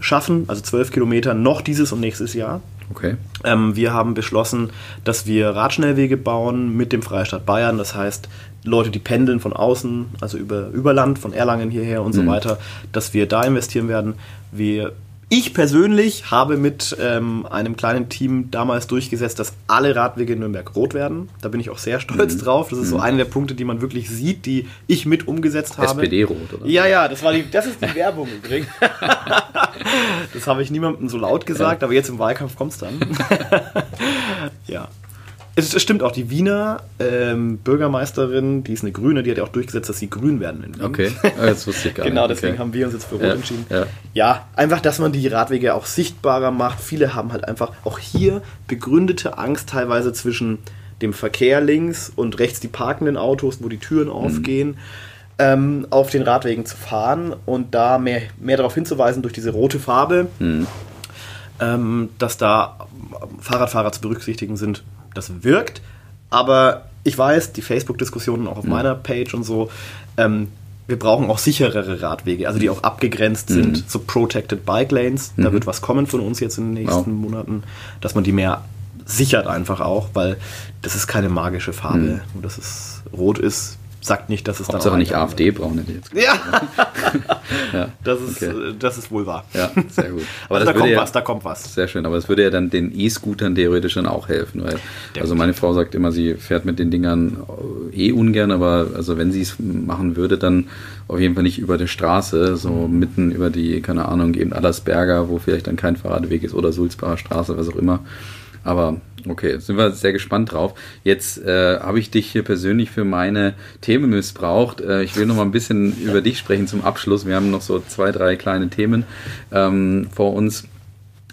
schaffen. Also 12 Kilometer noch dieses und nächstes Jahr. Okay. Ähm, wir haben beschlossen, dass wir Radschnellwege bauen mit dem Freistaat Bayern. Das heißt, Leute, die pendeln von außen, also über Überland, von Erlangen hierher und mhm. so weiter, dass wir da investieren werden. Wir ich persönlich habe mit ähm, einem kleinen Team damals durchgesetzt, dass alle Radwege in Nürnberg rot werden. Da bin ich auch sehr stolz mhm. drauf. Das ist so mhm. einer der Punkte, die man wirklich sieht, die ich mit umgesetzt habe. SPD-Rot, oder? Ja, ja, das, war die, das ist die Werbung übrigens. das habe ich niemandem so laut gesagt, ja. aber jetzt im Wahlkampf kommt es dann. ja. Es, es, stimmt auch, die Wiener ähm, Bürgermeisterin, die ist eine Grüne, die hat ja auch durchgesetzt, dass sie grün werden in Wien. Okay, ah, das wusste ich gar genau, nicht. Genau, deswegen okay. haben wir uns jetzt für Rot ja, entschieden. Ja. ja, einfach, dass man die Radwege auch sichtbarer macht. Viele haben halt einfach auch hier begründete Angst teilweise zwischen dem Verkehr links und rechts die parkenden Autos, wo die Türen mhm. aufgehen. Ähm, auf den Radwegen zu fahren und da mehr, mehr darauf hinzuweisen durch diese rote Farbe, ähm, dass da Fahrradfahrer zu berücksichtigen sind, das wirkt. Aber ich weiß, die Facebook-Diskussionen auch auf mhm. meiner Page und so, ähm, wir brauchen auch sicherere Radwege, also die auch abgegrenzt mhm. sind, so Protected Bike Lanes. Da mhm. wird was kommen von uns jetzt in den nächsten wow. Monaten, dass man die mehr sichert einfach auch, weil das ist keine magische Farbe. Mhm. Nur dass es rot ist, sagt nicht, dass es Hauptsache dann auch nicht AfD-braun hätte jetzt Ja, ja. Das, ist, okay. das ist wohl wahr. Ja, sehr gut. Aber also da kommt ja, was, da kommt was. Sehr schön, aber es würde ja dann den E-Scootern theoretisch dann auch helfen, weil also meine Frau sagt immer, sie fährt mit den Dingern eh ungern, aber also wenn sie es machen würde, dann auf jeden Fall nicht über der Straße, so mhm. mitten über die, keine Ahnung, eben Allersberger, wo vielleicht dann kein Fahrradweg ist oder Sulzbacher Straße, was auch immer. Aber okay, sind wir sehr gespannt drauf. Jetzt äh, habe ich dich hier persönlich für meine Themen missbraucht. Äh, ich will noch mal ein bisschen über dich sprechen zum Abschluss. Wir haben noch so zwei, drei kleine Themen ähm, vor uns.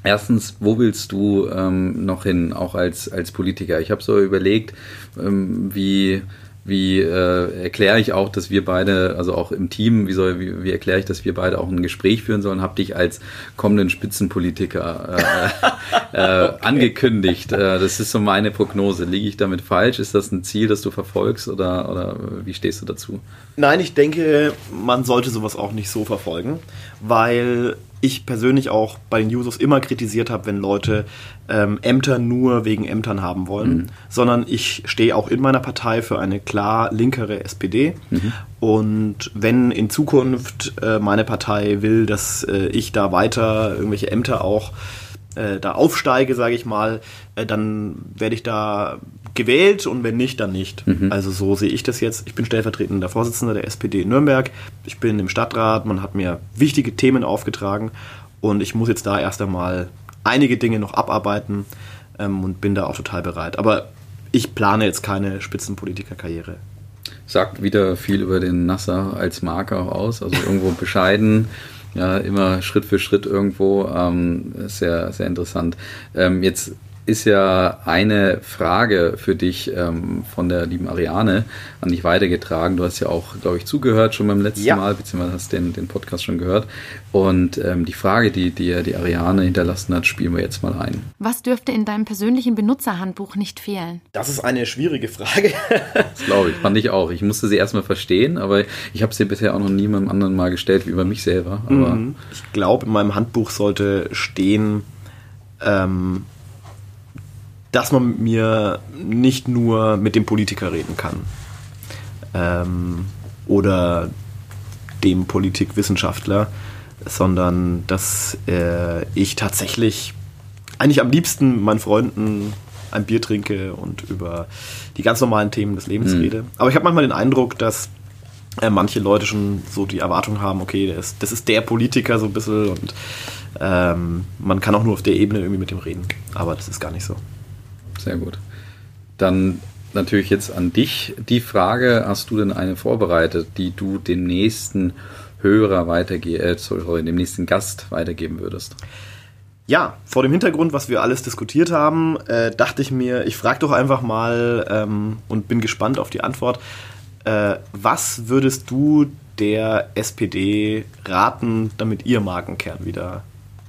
Erstens, wo willst du ähm, noch hin, auch als, als Politiker? Ich habe so überlegt, ähm, wie wie äh, erkläre ich auch, dass wir beide, also auch im Team, wie, soll, wie, wie erkläre ich, dass wir beide auch ein Gespräch führen sollen, habe dich als kommenden Spitzenpolitiker äh, äh, okay. angekündigt. Äh, das ist so meine Prognose. Liege ich damit falsch? Ist das ein Ziel, das du verfolgst oder, oder wie stehst du dazu? Nein, ich denke, man sollte sowas auch nicht so verfolgen. weil ich persönlich auch bei den Jusos immer kritisiert habe, wenn Leute ähm, Ämter nur wegen Ämtern haben wollen, mhm. sondern ich stehe auch in meiner Partei für eine klar linkere SPD. Mhm. Und wenn in Zukunft äh, meine Partei will, dass äh, ich da weiter irgendwelche Ämter auch äh, da aufsteige, sage ich mal, äh, dann werde ich da gewählt und wenn nicht, dann nicht. Mhm. Also so sehe ich das jetzt. Ich bin stellvertretender Vorsitzender der SPD in Nürnberg. Ich bin im Stadtrat. Man hat mir wichtige Themen aufgetragen und ich muss jetzt da erst einmal einige Dinge noch abarbeiten ähm, und bin da auch total bereit. Aber ich plane jetzt keine Spitzenpolitikerkarriere. Sagt wieder viel über den Nasser als Marke auch aus, also irgendwo bescheiden ja, immer Schritt für Schritt irgendwo. Ähm, sehr, sehr interessant. Ähm, jetzt ist ja eine Frage für dich ähm, von der lieben Ariane an dich weitergetragen. Du hast ja auch, glaube ich, zugehört schon beim letzten ja. Mal, beziehungsweise hast den, den Podcast schon gehört. Und ähm, die Frage, die dir die Ariane hinterlassen hat, spielen wir jetzt mal ein. Was dürfte in deinem persönlichen Benutzerhandbuch nicht fehlen? Das ist eine schwierige Frage. das glaube ich, fand ich auch. Ich musste sie erstmal verstehen, aber ich habe sie bisher auch noch niemandem anderen mal gestellt, wie über mich selber. Aber mhm. Ich glaube, in meinem Handbuch sollte stehen, ähm, dass man mit mir nicht nur mit dem Politiker reden kann ähm, oder dem Politikwissenschaftler, sondern dass äh, ich tatsächlich eigentlich am liebsten mit meinen Freunden ein Bier trinke und über die ganz normalen Themen des Lebens mhm. rede. Aber ich habe manchmal den Eindruck, dass äh, manche Leute schon so die Erwartung haben, okay, das ist, das ist der Politiker so ein bisschen und ähm, man kann auch nur auf der Ebene irgendwie mit ihm reden. Aber das ist gar nicht so. Sehr gut. Dann natürlich jetzt an dich die Frage: Hast du denn eine vorbereitet, die du dem nächsten Hörer weitergeben, äh, sorry, dem nächsten Gast weitergeben würdest? Ja, vor dem Hintergrund, was wir alles diskutiert haben, äh, dachte ich mir, ich frage doch einfach mal ähm, und bin gespannt auf die Antwort. Äh, was würdest du der SPD raten, damit ihr Markenkern wieder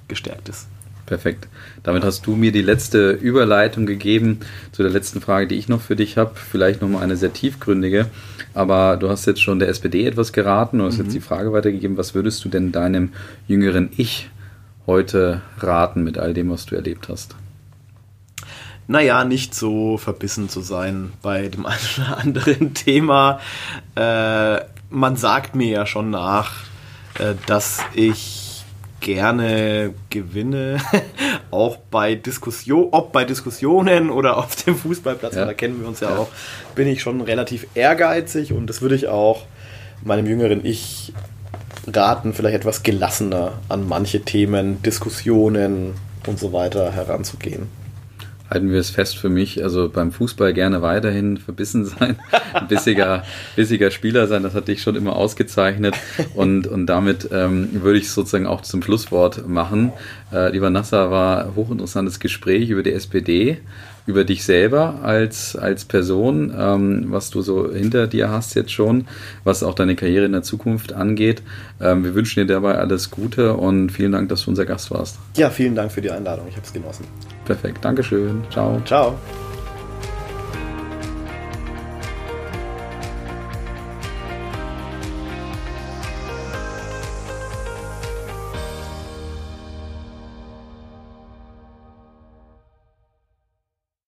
gestärkt ist? Perfekt. Damit hast du mir die letzte Überleitung gegeben zu der letzten Frage, die ich noch für dich habe. Vielleicht nochmal eine sehr tiefgründige. Aber du hast jetzt schon der SPD etwas geraten. Du hast mhm. jetzt die Frage weitergegeben. Was würdest du denn deinem jüngeren Ich heute raten mit all dem, was du erlebt hast? Naja, nicht so verbissen zu sein bei dem einen oder anderen Thema. Äh, man sagt mir ja schon nach, äh, dass ich gerne gewinne, auch bei Diskussion, ob bei Diskussionen oder auf dem Fußballplatz, ja. da kennen wir uns ja, ja, auch, bin ich schon relativ ehrgeizig und das würde ich auch meinem jüngeren Ich raten, vielleicht etwas gelassener an manche Themen, Diskussionen und so weiter heranzugehen halten wir es fest für mich. Also beim Fußball gerne weiterhin verbissen sein, ein bissiger, bissiger Spieler sein, das hat dich schon immer ausgezeichnet. Und, und damit ähm, würde ich sozusagen auch zum Schlusswort machen. Äh, lieber Nasser, war hochinteressantes Gespräch über die SPD, über dich selber als, als Person, ähm, was du so hinter dir hast jetzt schon, was auch deine Karriere in der Zukunft angeht. Ähm, wir wünschen dir dabei alles Gute und vielen Dank, dass du unser Gast warst. Ja, vielen Dank für die Einladung. Ich habe es genossen. Perfekt. Dankeschön. Ciao. Ciao.